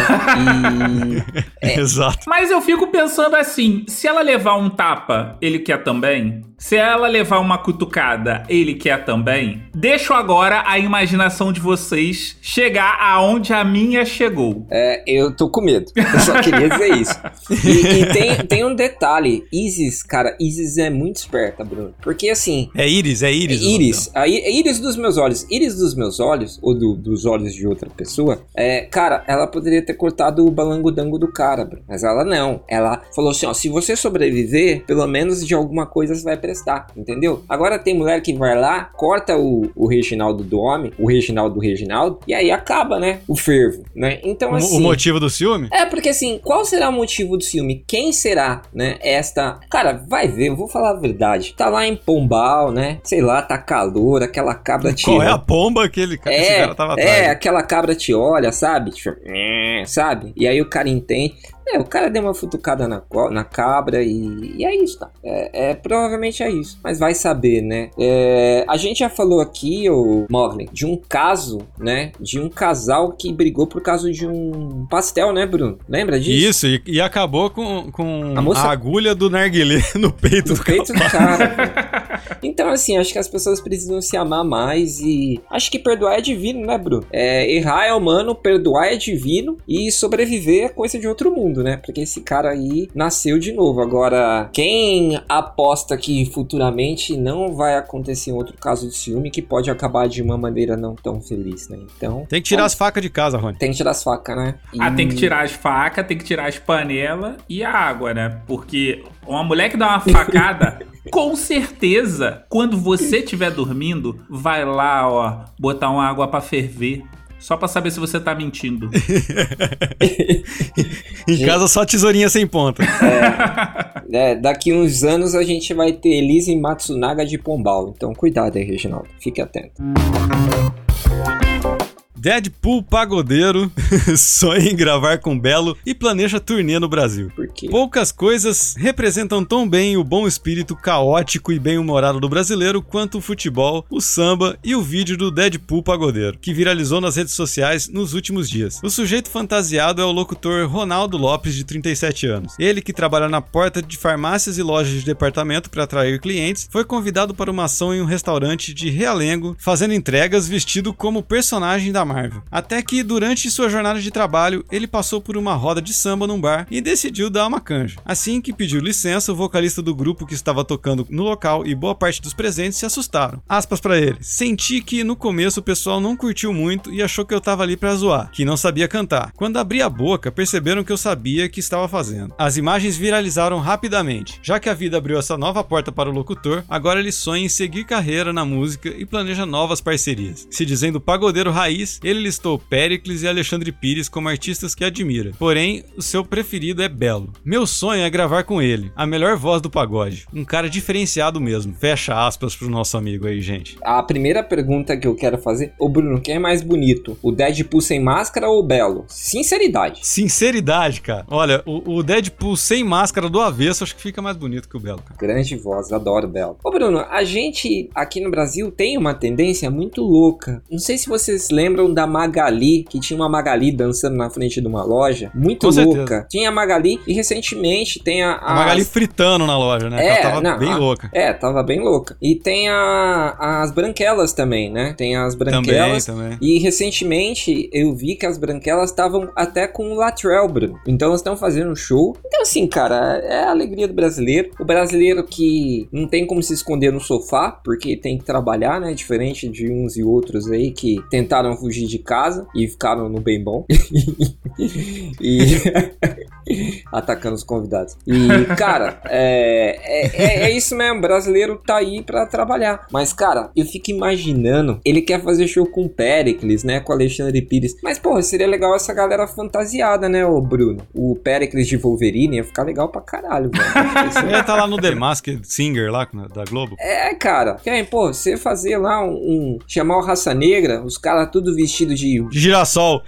E Exato. Mas eu fico pensando assim: se ela levar um tapa, ele quer também? Se ela levar uma cutucada, ele quer também? Deixo agora a imaginação de vocês chegar aonde a minha chegou. é, eu tô com medo. Eu só queria dizer isso. E, e tem, tem um detalhe. Isis, cara, Isis é muito esperta, Bruno. Porque assim, É Iris, é Iris. nome Íris, a é íris dos meus olhos. Íris dos meus olhos, ou do- dos olhos de outra pessoa, é, cara, ela poderia ter cortado o balango-dango do cara, bro. mas ela não. Ela falou assim: ó, se você sobreviver, pelo menos de alguma coisa você vai prestar, entendeu? Agora tem mulher que vai lá, corta o, o Reginaldo do homem, o Reginaldo do Reginaldo, e aí acaba, né? O fervo, né? Então, assim. O motivo do ciúme? É, porque assim, qual será o motivo do ciúme? Quem será, né? Esta. Cara, vai ver, eu vou falar a verdade. Tá lá em Pombal, né? Sei lá, tá calor, aquela cabra te Qual é a pomba que ele, É, cara tava atrás? é, aquela cabra te olha, sabe? Tipo, sabe? E aí o cara entende. É, o cara deu uma futucada na, na cabra e, e é isso, tá? É, é, provavelmente é isso. Mas vai saber, né? É, a gente já falou aqui, o Mogli, de um caso, né? De um casal que brigou por causa de um pastel, né, Bruno? Lembra disso? Isso, e, e acabou com, com A moça- a agulha do narguilé no peito No do peito do cara. Então, assim, acho que as pessoas precisam se amar mais e acho que perdoar é divino, né, Bruno? É, errar é humano, perdoar é divino e sobreviver é coisa de outro mundo, né? Porque esse cara aí nasceu de novo. Agora, quem aposta que futuramente não vai acontecer outro caso de ciúme que pode acabar de uma maneira não tão feliz, né? Então, Tem que tirar as facas de casa, Rony. tem que tirar as facas, né? Ah, E- tem que tirar as facas, tem que tirar as panelas e a água, né? Porque uma mulher que dá uma facada, com certeza, quando você estiver dormindo, vai lá, ó, botar uma água pra ferver. Só pra saber se você tá mentindo. Em casa só tesourinha sem ponta. É, daqui uns anos a gente vai ter Elise Matsunaga de Pombal. Então cuidado aí, Reginaldo. Fique atento. Deadpool pagodeiro sonha em gravar com Belo e planeja turnê no Brasil. Por quê? Poucas coisas representam tão bem o bom espírito caótico e bem-humorado do brasileiro quanto o futebol, o samba e o vídeo do Deadpool pagodeiro, que viralizou nas redes sociais nos últimos dias. O sujeito fantasiado é o locutor Ronaldo Lopes, de 37 anos. Ele, que trabalha na porta de farmácias e lojas de departamento para atrair clientes, foi convidado para uma ação em um restaurante de Realengo, fazendo entregas vestido como personagem da Marvel. Até que, durante sua jornada de trabalho, ele passou por uma roda de samba num bar e decidiu dar uma canja. Assim que pediu licença, o vocalista do grupo que estava tocando no local e boa parte dos presentes se assustaram. Aspas para ele: Senti que no começo o pessoal não curtiu muito e achou que eu tava ali pra zoar, que não sabia cantar. Quando abri a boca, perceberam que eu sabia que estava fazendo. As imagens viralizaram rapidamente. Já que a vida abriu essa nova porta para o locutor, agora ele sonha em seguir carreira na música e planeja novas parcerias. Se dizendo pagodeiro raiz, ele listou Pericles e Alexandre Pires como artistas que admira. Porém, o seu preferido é Belo. Meu sonho é gravar com ele, a melhor voz do pagode. Um cara diferenciado mesmo. Fecha aspas pro nosso amigo aí, gente. A primeira pergunta que eu quero fazer, ô Bruno, quem é mais bonito? O Deadpool sem máscara ou o Belo? Sinceridade. Sinceridade, cara. Olha, o, o Deadpool sem máscara do avesso acho que fica mais bonito que o Belo, cara. Grande voz, adoro o Belo. Ô Bruno, a gente aqui no Brasil tem uma tendência muito louca. Não sei se vocês lembram da Magali, que tinha uma Magali dançando na frente de uma loja. Muito Com louca. certeza. Tinha a Magali e recentemente tem a. A Magali fritando na loja, né? É, Ela tava não, bem a- louca. É, tava bem louca. E tem a, as branquelas também, né? Tem as Também, branquelas. também. E recentemente eu vi que as branquelas estavam até com o Latrell, Bruno. Então elas estão fazendo um show. Então, assim, cara, é a alegria do brasileiro. O brasileiro que não tem como se esconder no sofá, porque tem que trabalhar, né? Diferente de uns e outros aí que tentaram fugir de casa e ficaram no bem bom. e. atacando os convidados. E, cara, é, é, é- é isso mesmo. Brasileiro tá aí pra trabalhar. Mas, cara, eu fico imaginando. Ele quer fazer show com o Pericles, né? Com o Alexandre Pires. Mas, porra, seria legal essa galera fantasiada, né, ô Bruno? O Pericles de Wolverine ia ficar legal pra caralho, velho. Ele tá lá no The Masked Singer lá da Globo. É, cara. Quem, pô, você fazer lá um, um- chamar o Raça Negra, os caras tudo vestido de. Girassol.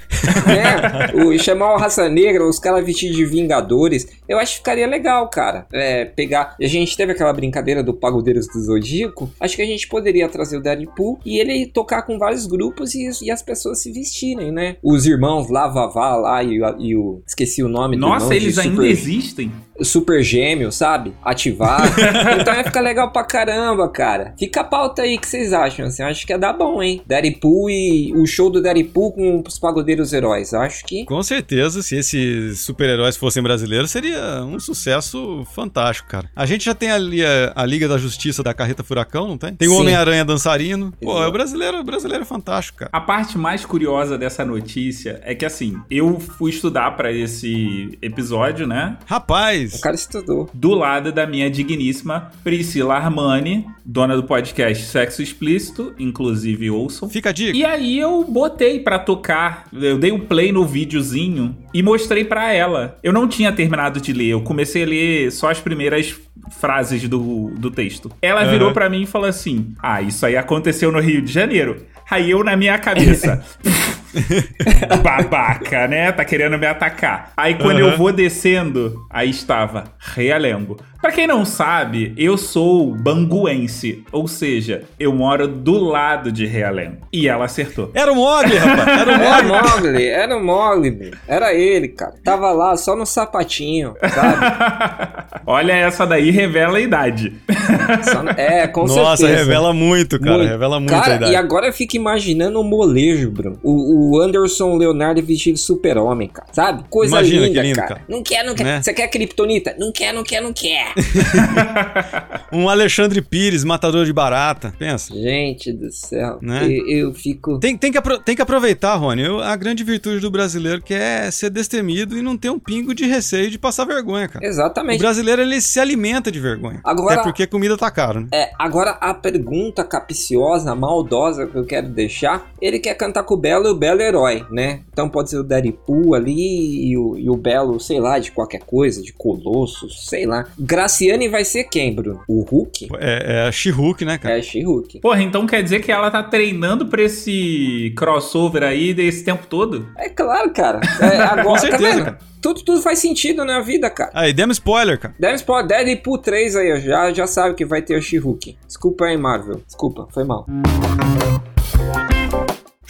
né? o, chamar o Raça Negra, os caras vestidos de Vingadores. Eu acho que ficaria legal, cara. É, pegar. A gente teve aquela brincadeira do Pagodeiros do Zodíaco. Acho que a gente poderia trazer o Deadpool e ele tocar com vários grupos e, e as pessoas se vestirem, né? Os irmãos lá, Vavá lá e, o- e o. Esqueci o nome do Nossa, irmão de eles ainda Super- existem? Super gêmeo, sabe? Ativar. então ia ficar legal pra caramba, cara. Fica a pauta aí, o que vocês acham? Assim, acho que ia dar bom, hein? Deadpool e o show do Deadpool com os pagodeiros heróis. Acho que. Com certeza, se esses super-heróis fossem brasileiros, seria um sucesso fantástico, cara. A gente já tem ali a, a Liga da Justiça da Carreta Furacão, não tem? Tem o. Homem-Aranha dançarino. Pô, Exato. é o brasileiro, o brasileiro é fantástico, cara. A parte mais curiosa dessa notícia é que, assim, eu fui estudar pra esse episódio, né? Rapaz, O cara estudou. Do lado da minha digníssima Priscila Armani, dona do podcast Sexo Explícito, inclusive ouçam. fica a dica. E aí eu botei pra tocar, eu dei um play no videozinho e mostrei pra ela. Eu não tinha terminado de ler, eu comecei a ler só as primeiras frases do, do texto. Ela virou pra mim e falou assim: Ah, isso aí aconteceu no Rio de Janeiro. Aí eu na minha cabeça. Babaca, né? Tá querendo me atacar. Aí quando Aham. eu vou descendo, aí estava Realengo. Pra quem não sabe, eu sou banguense, ou seja, eu moro do lado de Realengo. E ela acertou. Era o Mogli, rapaz. Era o Era o Mogli. Mogli, era o Mogli, era ele, cara. Tava lá só no sapatinho, sabe? Olha, essa daí revela a idade. No- É, com Nossa, certeza. revela muito, cara. Muito. Revela muito Cara, a idade. e agora eu fico imaginando o molejo, Bruno. O, o Anderson Leonardo vestido de super-homem, cara. Sabe? Coisa Imagina linda, que lindo, cara. cara. Não quer, não quer. Né? Você quer Kryptonita? Não quer, não quer, não quer. Um Alexandre Pires, matador de barata. Pensa. Gente do céu. Né? Eu, eu fico. Tem, tem, que, tem que aproveitar, Rony. Eu- a grande virtude do brasileiro que é ser destemido e não ter um pingo de receio de passar vergonha, cara. O Exatamente. brasileiro, ele se alimenta de vergonha. Agora- Até porque comida tá caro, né? É, agora a pergunta capiciosa, maldosa que eu quero deixar, ele quer cantar com o Belo e o Belo é herói, né? Então pode ser o Deadpool ali e o, e o Belo, sei lá, de qualquer coisa, de Colossus, sei lá. Graciane vai ser quem, Bruno? O Hulk? É, é a She-Hulk, né, cara? É, She-Hulk. Porra, então quer dizer que ela tá treinando pra esse crossover aí desse tempo todo? É claro, cara. É, agora, Com certeza, tá cara. Tudo, tudo faz sentido na vida, cara. Aí, demos spoiler, cara. Deve Spot Deadpool 3 aí, ó, já, já sabe que vai ter o She-Hulk. Desculpa aí, Marvel. Desculpa, foi mal.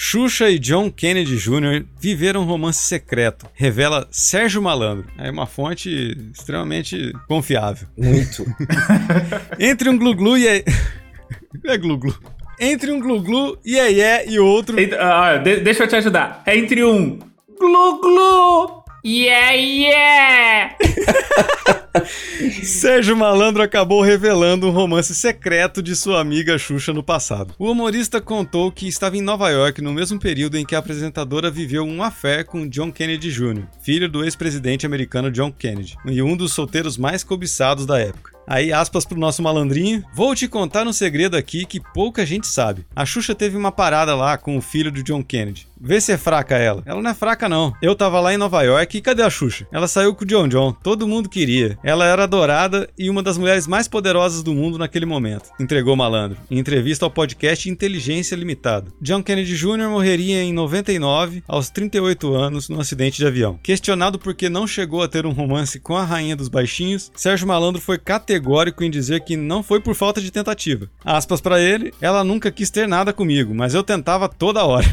Xuxa e John Kennedy Jr. viveram um romance secreto, revela Sérgio Malandro. É uma fonte extremamente confiável. Muito. Entre um glu-glu e a... É glu-glu. entre um glu-glu, iê, iê e outro. Ent- ah, de- deixa eu te ajudar. É entre um glu-glu yeah, yeah. Sérgio Malandro acabou revelando um romance secreto de sua amiga Xuxa no passado. O humorista contou que estava em Nova York no mesmo período em que a apresentadora viveu um affair com John Kennedy Jr., filho do ex-presidente americano John Kennedy, e um dos solteiros mais cobiçados da época. Aí, aspas pro nosso malandrinho. Vou te contar um segredo aqui que pouca gente sabe. A Xuxa teve uma parada lá com o filho do John Kennedy. Vê se é fraca ela. Ela não é fraca, não. Eu tava lá em Nova York e cadê a Xuxa? Ela saiu com o John John. Todo mundo queria. Ela era adorada e uma das mulheres mais poderosas do mundo naquele momento. Entregou malandro. Em entrevista ao podcast Inteligência Limitada. John Kennedy Jr. morreria em 99, aos 38 anos, num acidente de avião. Questionado por que não chegou a ter um romance com a rainha dos baixinhos, Sérgio Malandro foi categórico em dizer que não foi por falta de tentativa. Aspas pra ele, ela nunca quis ter nada comigo, mas eu tentava toda hora.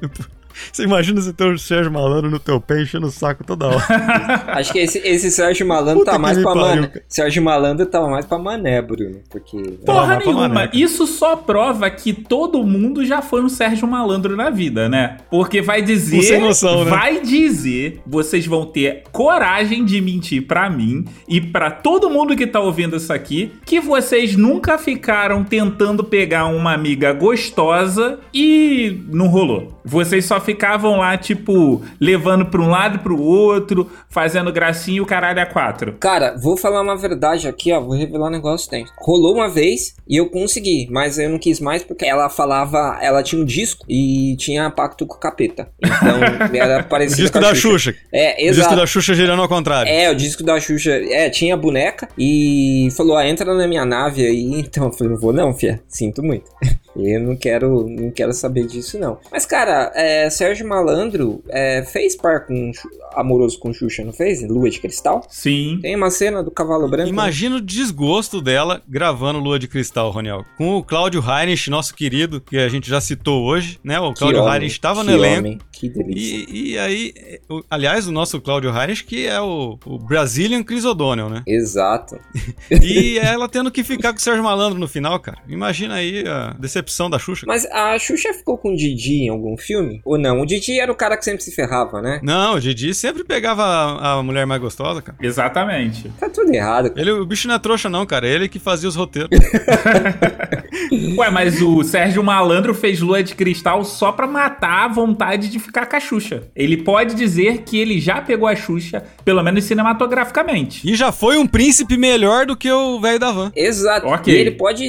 Você imagina você ter o Sérgio Malandro no teu pé enchendo o saco toda hora. Acho que esse, esse Sérgio Malandro Puta tá mais pra pariu, mané. cara. Sérgio Malandro tava mais pra mané, Bruno. Porque. Porra vai pra nenhuma. Isso só prova que todo mundo já foi um Sérgio Malandro na vida, né? Porque vai dizer. Sem noção, né? Vai dizer, vocês vão ter coragem de mentir pra mim e pra todo mundo que tá ouvindo isso aqui, que vocês nunca ficaram tentando pegar uma amiga gostosa e não rolou. Vocês só ficavam lá, tipo, levando pra um lado e pro outro, fazendo gracinha e o caralho a quatro. Cara, vou falar uma verdade aqui, ó. Vou revelar um negócio tem. Rolou uma vez e eu consegui, mas eu não quis mais porque ela falava. Ela tinha um disco e tinha pacto com o capeta. Então era O parecido disco com a da Xuxa. É, O disco exato. da Xuxa girando ao contrário. É, o disco da Xuxa, é, tinha a boneca e falou, ah, entra na minha nave aí. Então eu falei, não vou não, fia, sinto muito. Eu não quero, não quero saber disso não. Mas cara, é, Sérgio Malandro é, fez par com amoroso com Xuxa, não fez? Lua de Cristal? Sim. Tem uma cena do cavalo branco. Imagina o desgosto dela gravando Lua de Cristal, Roniel. Com o Cláudio Heinrich, nosso querido, que a gente já citou hoje, né? O Cláudio Heinrich estava no elenco. homem, que delícia. E, e aí, o- aliás, o nosso Cláudio Heinrich, que é o, o Brazilian Chris O'Donnell, né? Exato. E ela tendo que ficar com o Sérgio Malandro no final, cara. Imagina aí a decepção da Xuxa. Mas a Xuxa ficou com o Didi em algum filme? Ou não? O Didi era o cara que sempre se ferrava, né? Não, o Didi sempre pegava a, a mulher mais gostosa, cara. Exatamente. Tá tudo errado. Ele, o bicho não é trouxa, não, cara. Ele que fazia os roteiros. Ué, mas o Sérgio Malandro fez Lua de Cristal só pra matar a vontade de ficar com a Xuxa. Ele pode dizer que ele já pegou a Xuxa, pelo menos cinematograficamente. E já foi um príncipe melhor do que o velho da van. Exato. Ok. E ele pode,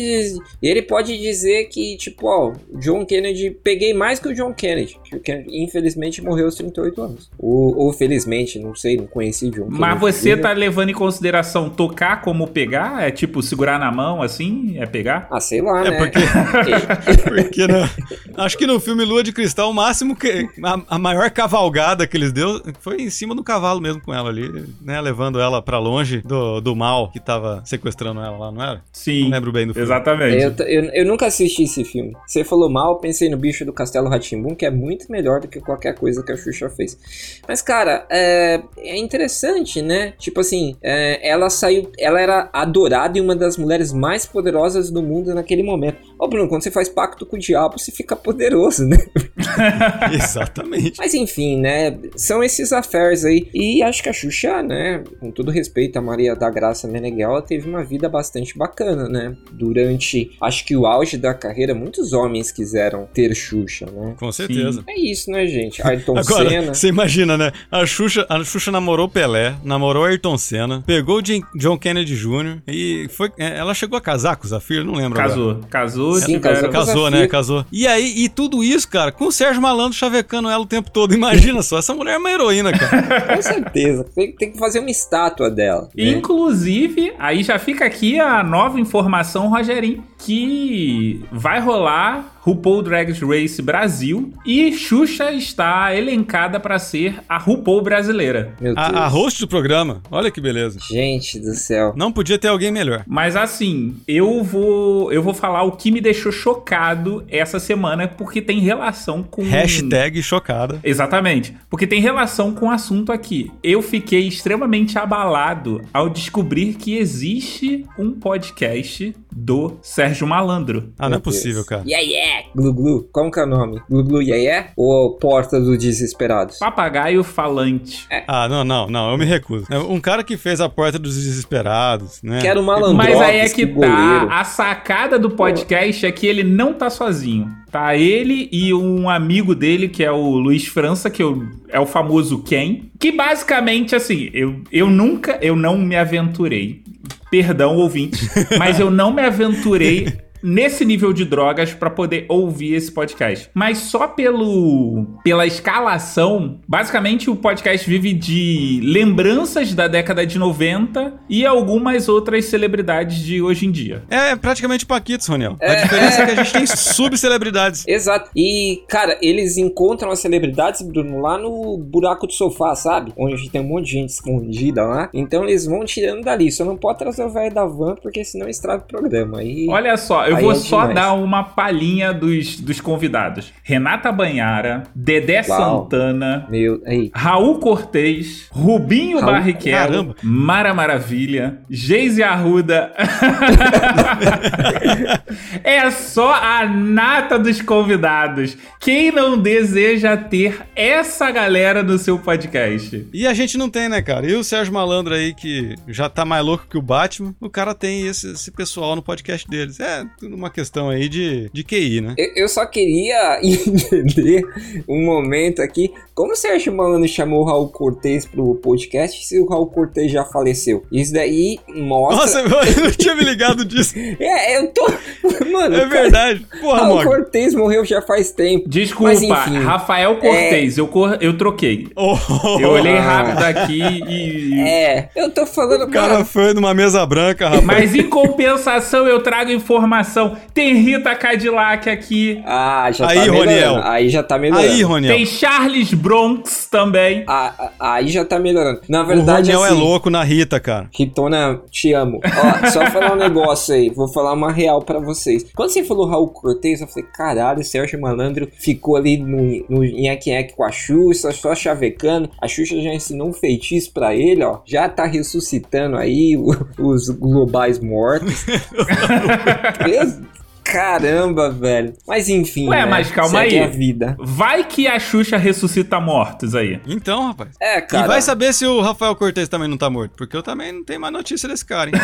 ele pode dizer que, tipo, ó, o John Kennedy, peguei mais que o John Kennedy. Que o Kennedy, infelizmente, morreu aos 38 anos. Ou, ou felizmente, não sei, não conheci John Kennedy. Mas você tá levando em consideração tocar como pegar? É tipo segurar na mão assim? É pegar? Ah, sei lá, É né? porque, É, porque né, acho que no filme Lua de Cristal, o máximo que. A, a maior cavalgada que eles deu foi em cima do cavalo mesmo com ela ali, né? Levando ela pra longe do, do mal que tava sequestrando ela lá, não era? Sim. Não lembro bem do filme. Exatamente. eu, eu, eu nunca assisti esse filme. Você falou mal, eu pensei no bicho do Castelo Ratimbum, que é muito melhor do que qualquer coisa que a Xuxa fez. Mas, cara, é, é interessante, né? Tipo assim, é, ela saiu. Ela era adorada e uma das mulheres mais poderosas do mundo naquele momento. Ó, Bruno, quando você faz pacto com o diabo, você fica poderoso, né? Exatamente. Mas enfim, né? São esses affairs aí. E acho que a Xuxa, né? Com todo respeito a Maria da Graça Meneghel, ela teve uma vida bastante bacana, né? Durante, acho que o auge da carreira, muitos homens quiseram ter Xuxa, né? Com certeza. É isso, né, gente? Ayrton Agora, Senna. você imagina, né? A Xuxa, a Xuxa namorou Pelé, namorou Ayrton Senna, pegou o Jim- John Kennedy Jr. e foi. é, Ela chegou a casar com o Zafir, não lembro agora. Casou. Casou, Sim, tiveram- casou. Casou, né? Casou. E aí, e tudo isso, cara, com o Sérgio Malandro chavecando ela o tempo todo. Imagina só, essa mulher é uma heroína, cara. Com certeza. Tem, tem que fazer uma estátua dela. né? Inclusive, aí já fica aqui a nova informação, Rogerinho, que vai rolar RuPaul Drag Race Brasil e Xuxa está elencada para ser a RuPaul brasileira. Meu Deus. A, a host do programa, olha que beleza. Gente do céu. Não podia ter alguém melhor. Mas assim, eu vou eu vou falar o que me deixou chocado essa semana, porque tem relação com. Hashtag chocada. Exatamente. Porque tem relação com o assunto aqui. Eu fiquei extremamente abalado ao descobrir que existe um podcast do Sérgio Malandro. Ah, não é Deus. possível, cara. Yeah, yeah. Glu Glu. Como que é o nome? Glu Glu Yeah, yeah? Ou Porta dos Desesperados? Papagaio falante. Ah, não, não, não, eu me recuso. É Um cara que fez a porta dos desesperados, né? Quero malandro. Mas aí é que tá. A sacada do podcast é que ele não tá sozinho. Tá ele e um amigo dele, que é o Luiz França, que eu- é o famoso Ken. Que basicamente, assim, eu, eu nunca, eu não me aventurei. Perdão, ouvinte, mas eu não me aventurei nesse nível de drogas pra poder ouvir esse podcast. Mas só pelo pela escalação, basicamente o podcast vive de lembranças da década de 90 e algumas outras celebridades de hoje em dia. É, é praticamente Paquitos, Roniel. A diferença é que a gente tem subcelebridades. Exato. E, cara, eles encontram as celebridades, Bruno, lá no buraco do sofá, sabe? Onde tem um monte de gente escondida lá. Então eles vão tirando dali. Só não pode trazer o velho da van, porque senão estraga o programa. E... Olha só, eu Aí vou é só demais. dar uma palhinha dos, dos convidados. Renata Banhara, Dedé Uau. Santana, Meu, aí. Raul Cortez, Rubinho Raul- Barrichello, Caramba. Mara Maravilha, Geise Arruda. é só a nata dos convidados. Quem não deseja ter essa galera no seu podcast? E a gente não tem, né, cara? E o Sérgio Malandro aí, que já tá mais louco que o Batman, o cara tem esse, esse pessoal no podcast deles. É tudo uma questão aí de, de QI, né? Eu, eu só queria entender um momento aqui. Como o Sérgio Malandro chamou o Raul Cortez pro podcast se o Raul Cortez já faleceu? Isso daí mostra. Nossa, eu não tinha me ligado disso. É, eu tô. Mano, É cara- verdade. Porra, Raul Mog. Cortez morreu já faz tempo. Desculpa, Mas, enfim. Rafael Cortez, eu, cor- eu troquei. Oh, Eu olhei rápido aqui e. É, eu tô falando, O cara foi numa mesa branca, rapaz. Mas em compensação eu trago informação. Tem Rita Cadillac aqui. Ah, já Aí, tá melhorando. Roniel. Aí já tá melhorando. Aí, Roniel. Tem Charles Bronx também. Ah, aí já tá melhorando. Na O verdade, Roniel assim, é louco na Rita, cara. Ritona, te amo. Ó, só falar um negócio aí, vou falar uma real pra vocês. Quando você falou Raul Cortez, eu falei, caralho, o Sérgio Malandro ficou ali no, no nheque-nheque com a Xuxa, só chavecando. A Xuxa já ensinou um feitiço pra ele, ó. Já tá ressuscitando aí o- os globais mortos. Caramba, velho. Mas enfim, Ué, né? mas calma Segue aí. a vida. Vai que a Xuxa ressuscita mortos aí. Então, rapaz. É, cara. E vai saber se o Rafael Cortez também não tá morto. Porque eu também não tenho mais notícia desse cara, hein?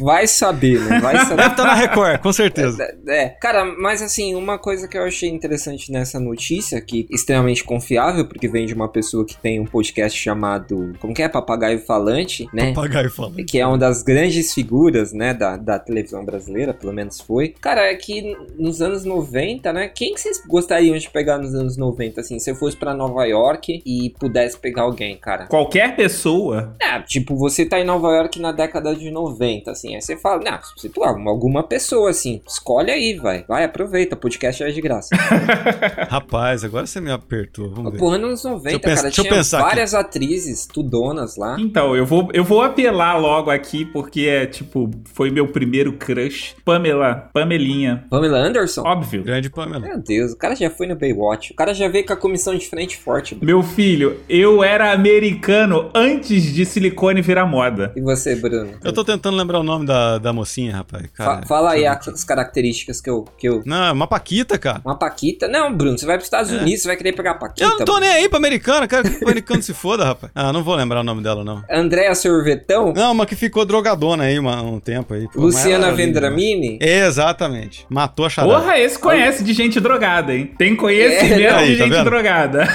Vai saber, né? Vai saber. Deve estar na Record, com certeza. É, cara, mas assim, uma coisa que eu achei interessante nessa notícia, que extremamente confiável, porque vem de uma pessoa que tem um podcast chamado, como que é, Papagaio Falante, né? Papagaio falando. Que é uma das grandes figuras, né, da, da televisão brasileira, pelo menos foi. Cara, é que nos anos 90, né, quem que vocês gostariam de pegar nos anos 90, assim, se eu fosse pra Nova York e pudesse pegar alguém, cara? Qualquer pessoa. É, tipo, você tá em Nova York na década de 90, assim, aí você fala, não, se tu, alguma pessoa, assim, escolhe aí, vai, vai, aproveita, podcast é de graça. Rapaz, agora você me apertou. Vamos ver. Porra, nos 90, Deixa eu pensar- cara, deixa eu tinha pensar aqui. várias atrizes, tudonas lá. Então, eu vou, eu vou apelar logo aqui, porque é tipo, foi meu primeiro crush. Pamela, Pamelinha. Pamela Anderson? Óbvio. Grande Pamela. Meu Deus, o cara já foi no Baywatch, o cara já veio com a comissão de frente forte. Meu filho, eu era americano antes de silicone virar moda. E você, Bruno? Eu tô tentando lembrar o nome da, da mocinha, rapaz. Fa- Cara, fala aí as características que eu, que eu... Não, é uma Paquita, cara. Uma Paquita? Não, Bruno, você vai pros Estados Unidos, você vai querer pegar a Paquita. É. Eu não tô nem aí pra americana, quero que o americano se foda, rapaz. Ah, não vou lembrar o nome dela, não. Andréa Sorvetão? Não, uma que ficou drogadona aí uma- um tempo aí. Pô, Luciana Vendramini? Exatamente. Matou a charada. Porra, esse conhece de gente drogada, hein? Tem conhecimento É, aí, de tá gente vendo? drogada.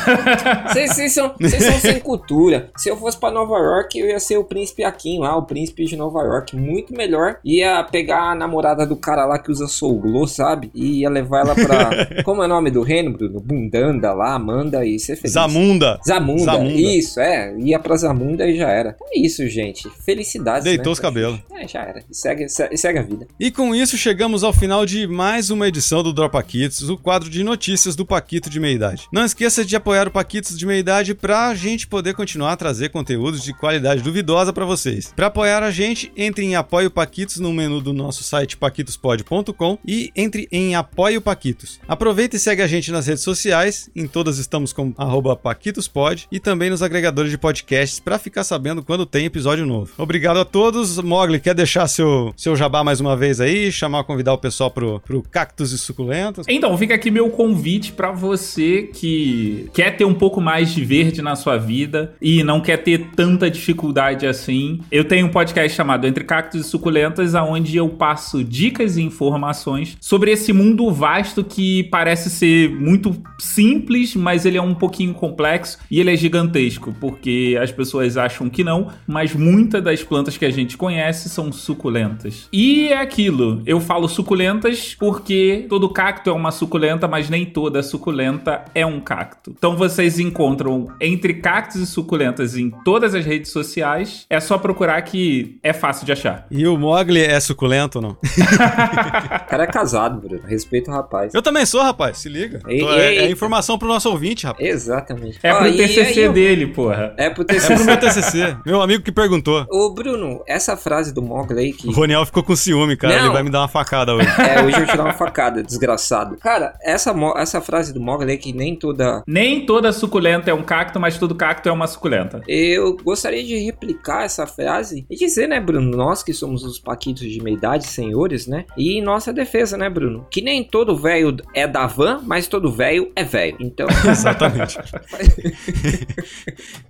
Vocês são, vocês são sem cultura. Se eu fosse pra Nova York, eu ia ser o príncipe Akin lá, o príncipe de Nova York. Muito melhor. Ia pegar a namorada do cara lá que usa Soul Glow, sabe? E ia levar ela pra. Como é o nome do reino, Bruno? Bundanda lá, Amanda e ser feliz. Zamunda. Zamunda. Zamunda. Isso, é. Ia pra Zamunda e já era. É isso, gente. Felicidades. Deitou né, os cabelos. É, já era. E segue, se- e segue a vida. E com isso, chegamos ao final de mais uma edição do Drop Paquitos, o quadro de notícias do Paquito de Meia Idade. Não esqueça de apoiar o Paquitos de Meia Idade pra gente poder continuar a trazer conteúdos de qualidade duvidosa para vocês. Para apoiar a gente, entre em Apoio Paquitos no menu do nosso site paquitospod.com e entre em Apoio Paquitos. Aproveita e segue a gente nas redes sociais, em todas estamos com paquitospod e também nos agregadores de podcasts para ficar sabendo quando tem episódio novo. Obrigado a todos. Mogli, quer deixar seu, seu jabá mais uma vez aí? Chamar, convidar o pessoal pro, pro Cactos e Suculentas? Então, fica aqui meu convite para você que quer ter um pouco mais de verde na sua vida e não quer ter tanta dificuldade assim. Eu tenho um podcast chamado Entre Cactos e Suculentas, onde eu passo dicas e informações sobre esse mundo vasto que parece ser muito simples, mas ele é um pouquinho complexo e ele é gigantesco, porque as pessoas acham que não, mas muitas das plantas que a gente conhece são suculentas. E é aquilo, eu falo suculentas porque todo cacto é uma suculenta, mas nem toda suculenta é um cacto. Então vocês encontram entre cactos e suculentas em todas as redes sociais. É só procurar que é fácil de achar. E o Mogli é suculento ou não? O cara é casado, Bruno. Respeita o rapaz. Eu também sou, rapaz, se liga. Ei, Tô- é, é informação pro nosso ouvinte, rapaz. Exatamente. É pro e TCC eu- dele, porra. É pro É pro TCC. meu TCC, meu amigo que perguntou. Ô, Bruno, essa frase do Mogli aí que... O Roniel ficou com ciúme, cara. Não. Ele vai me dar uma facada hoje. É, hoje eu tirar uma facada, desgraçado. Cara, essa, essa frase do Mogli aí que nem toda... Nem toda suculenta é um cacto, mas todo cacto é uma suculenta. Eu gostaria de replicar essa frase e dizer, né, Bruno, nós que somos os paquitos de meia-idade, senhores, né? E em nossa defesa, né, Bruno? Que nem todo velho é da van, mas todo velho é velho. Então, Exatamente.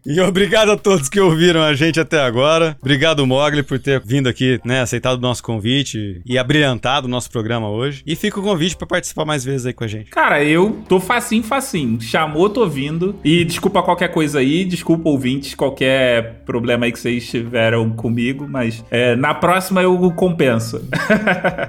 e obrigado a todos que ouviram a gente até agora. Obrigado, Mogli, por ter vindo aqui, né, aceitado o nosso convite e abrilhantado o nosso programa hoje. E fica o convite pra participar mais vezes aí com a gente. Cara, eu tô facinho, facinho. Chamou, tô vindo. E desculpa qualquer coisa aí, desculpa ouvintes, qualquer problema aí que vocês tiveram comigo, mas é, na próxima eu compenso.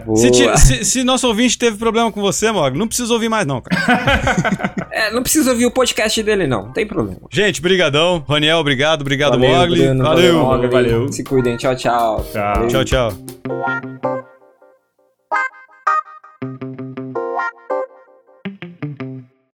boa. Se, ti- se- se nosso ouvinte teve problema com você, Mogli, não precisa ouvir mais não, cara. É, não precisa ouvir o podcast dele, não. Não tem problema. Gente, brigadão. Roniel, obrigado. Obrigado, Valeu, Mogli. Bruno, Valeu. Mogli. valeu. Se cuidem. Tchau, tchau. Tchau. Valeu. Tchau, tchau.